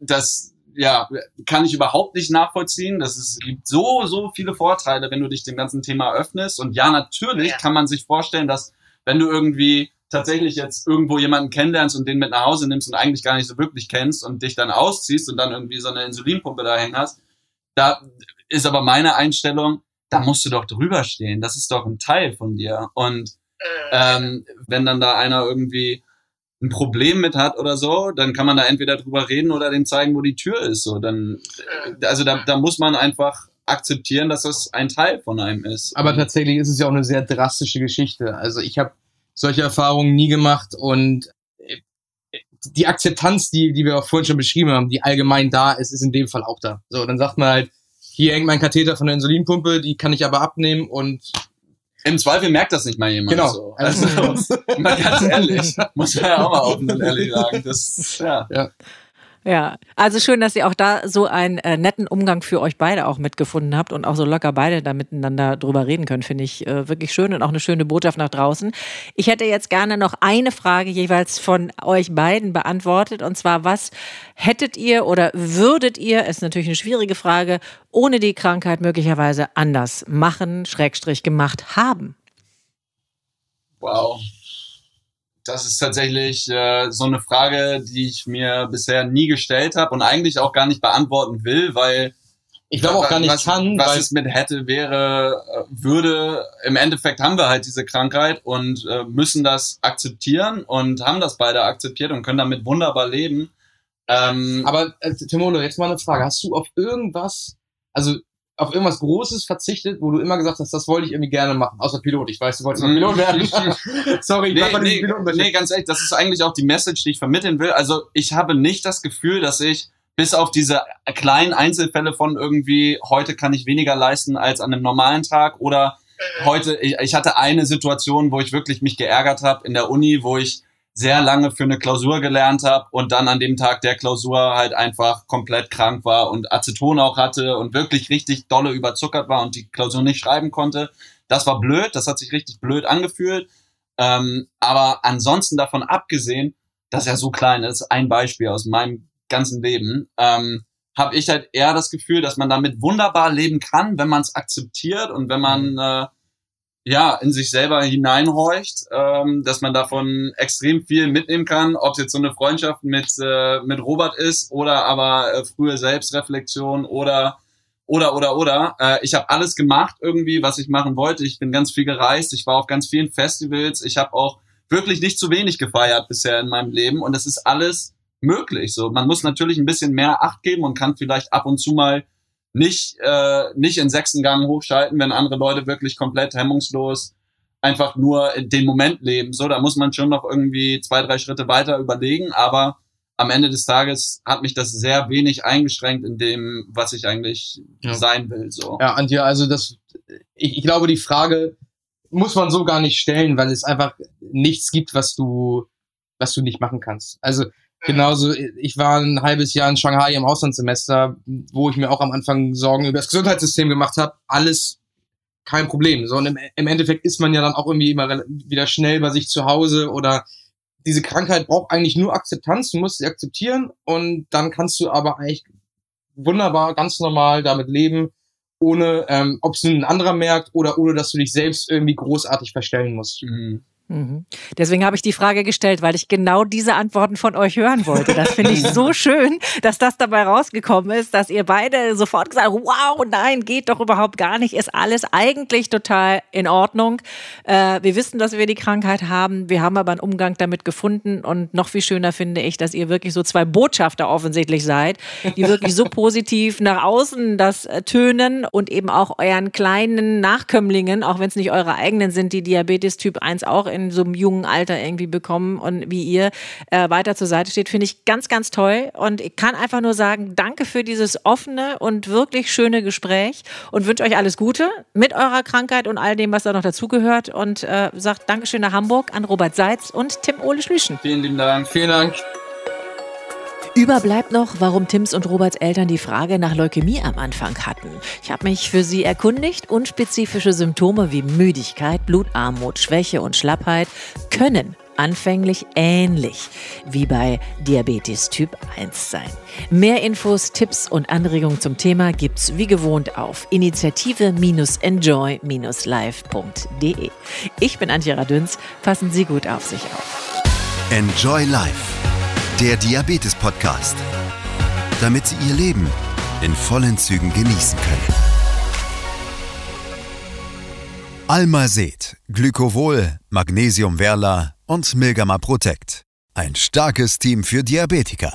Das ja, kann ich überhaupt nicht nachvollziehen. Das ist, gibt so, so viele Vorteile, wenn du dich dem ganzen Thema öffnest. Und ja, natürlich ja. kann man sich vorstellen, dass wenn du irgendwie tatsächlich jetzt irgendwo jemanden kennenlernst und den mit nach Hause nimmst und eigentlich gar nicht so wirklich kennst und dich dann ausziehst und dann irgendwie so eine Insulinpumpe da hängen hast, da ist aber meine Einstellung, da musst du doch drüber stehen. Das ist doch ein Teil von dir. Und äh, ähm, wenn dann da einer irgendwie ein Problem mit hat oder so, dann kann man da entweder drüber reden oder dem zeigen, wo die Tür ist. So, dann, also da, da muss man einfach akzeptieren, dass das ein Teil von einem ist. Aber tatsächlich ist es ja auch eine sehr drastische Geschichte. Also ich habe solche Erfahrungen nie gemacht und äh, die Akzeptanz, die, die wir auch vorhin schon beschrieben haben, die allgemein da ist, ist in dem Fall auch da. So, dann sagt man halt, hier hängt mein Katheter von der Insulinpumpe, die kann ich aber abnehmen und im Zweifel merkt das nicht mal jemand. Genau. So. Also, mal ganz ehrlich, muss man ja auch mal offen und ehrlich sagen. Das, ja. ja. Ja, also schön, dass ihr auch da so einen äh, netten Umgang für euch beide auch mitgefunden habt und auch so locker beide da miteinander drüber reden können, finde ich äh, wirklich schön und auch eine schöne Botschaft nach draußen. Ich hätte jetzt gerne noch eine Frage jeweils von euch beiden beantwortet und zwar, was hättet ihr oder würdet ihr, ist natürlich eine schwierige Frage, ohne die Krankheit möglicherweise anders machen, Schrägstrich gemacht haben? Wow das ist tatsächlich äh, so eine Frage, die ich mir bisher nie gestellt habe und eigentlich auch gar nicht beantworten will, weil ich glaube auch gar nicht was, kann. Was es mit hätte, wäre, äh, würde, im Endeffekt haben wir halt diese Krankheit und äh, müssen das akzeptieren und haben das beide akzeptiert und können damit wunderbar leben. Ähm, Aber äh, Timolo, jetzt mal eine Frage. Hast du auf irgendwas, also auf irgendwas Großes verzichtet, wo du immer gesagt hast, das wollte ich irgendwie gerne machen, außer Pilot. Ich weiß, du wolltest mal Pilot werden. Sorry, ich nee, nee, Pilot nee, ganz ehrlich, das ist eigentlich auch die Message, die ich vermitteln will. Also ich habe nicht das Gefühl, dass ich bis auf diese kleinen Einzelfälle von irgendwie, heute kann ich weniger leisten als an einem normalen Tag oder heute, ich, ich hatte eine Situation, wo ich wirklich mich geärgert habe in der Uni, wo ich sehr lange für eine Klausur gelernt habe und dann an dem Tag der Klausur halt einfach komplett krank war und Aceton auch hatte und wirklich richtig dolle überzuckert war und die Klausur nicht schreiben konnte. Das war blöd, das hat sich richtig blöd angefühlt. Ähm, aber ansonsten davon abgesehen, dass er so klein ist, ein Beispiel aus meinem ganzen Leben, ähm, habe ich halt eher das Gefühl, dass man damit wunderbar leben kann, wenn man es akzeptiert und wenn man mhm. äh, ja, in sich selber hineinhorcht, ähm, dass man davon extrem viel mitnehmen kann, ob es jetzt so eine Freundschaft mit, äh, mit Robert ist oder aber äh, frühe Selbstreflexion oder oder oder oder. Äh, ich habe alles gemacht irgendwie, was ich machen wollte. Ich bin ganz viel gereist, ich war auf ganz vielen Festivals, ich habe auch wirklich nicht zu wenig gefeiert bisher in meinem Leben und es ist alles möglich. So, man muss natürlich ein bisschen mehr Acht geben und kann vielleicht ab und zu mal nicht, äh, nicht in sechsten Gang hochschalten, wenn andere Leute wirklich komplett hemmungslos einfach nur in den Moment leben. So, da muss man schon noch irgendwie zwei, drei Schritte weiter überlegen, aber am Ende des Tages hat mich das sehr wenig eingeschränkt in dem, was ich eigentlich ja. sein will. So. Ja, Antje, also das, ich, ich glaube, die Frage muss man so gar nicht stellen, weil es einfach nichts gibt, was du, was du nicht machen kannst. Also Genauso, ich war ein halbes Jahr in Shanghai im Auslandssemester, wo ich mir auch am Anfang Sorgen über das Gesundheitssystem gemacht habe. Alles kein Problem. So, und im, im Endeffekt ist man ja dann auch irgendwie immer wieder schnell bei sich zu Hause oder diese Krankheit braucht eigentlich nur Akzeptanz. Du musst sie akzeptieren und dann kannst du aber eigentlich wunderbar, ganz normal damit leben, ohne, ähm, ob es ein anderer merkt oder ohne, dass du dich selbst irgendwie großartig verstellen musst. Mhm. Mhm. Deswegen habe ich die Frage gestellt, weil ich genau diese Antworten von euch hören wollte. Das finde ich so schön, dass das dabei rausgekommen ist, dass ihr beide sofort gesagt habt, wow, nein, geht doch überhaupt gar nicht, ist alles eigentlich total in Ordnung. Äh, wir wissen, dass wir die Krankheit haben, wir haben aber einen Umgang damit gefunden und noch viel schöner finde ich, dass ihr wirklich so zwei Botschafter offensichtlich seid, die wirklich so positiv nach außen das äh, tönen und eben auch euren kleinen Nachkömmlingen, auch wenn es nicht eure eigenen sind, die Diabetes Typ 1 auch in so einem jungen Alter irgendwie bekommen und wie ihr äh, weiter zur Seite steht, finde ich ganz, ganz toll. Und ich kann einfach nur sagen, danke für dieses offene und wirklich schöne Gespräch und wünsche euch alles Gute mit eurer Krankheit und all dem, was da noch dazugehört. Und äh, sagt Dankeschön nach Hamburg an Robert Seitz und Tim Ole Schlüschen. Vielen lieben Dank. Vielen Dank. Überbleibt noch, warum Tims und Roberts Eltern die Frage nach Leukämie am Anfang hatten. Ich habe mich für sie erkundigt. Unspezifische Symptome wie Müdigkeit, Blutarmut, Schwäche und Schlappheit können anfänglich ähnlich wie bei Diabetes Typ 1 sein. Mehr Infos, Tipps und Anregungen zum Thema gibt's wie gewohnt auf initiative-enjoy-life.de. Ich bin Antje Radüns. Passen Sie gut auf sich auf. Enjoy Life der Diabetes-Podcast. Damit Sie Ihr Leben in vollen Zügen genießen können. Almased, Glycovol, Magnesium Verla und Milgamma Protect. Ein starkes Team für Diabetiker.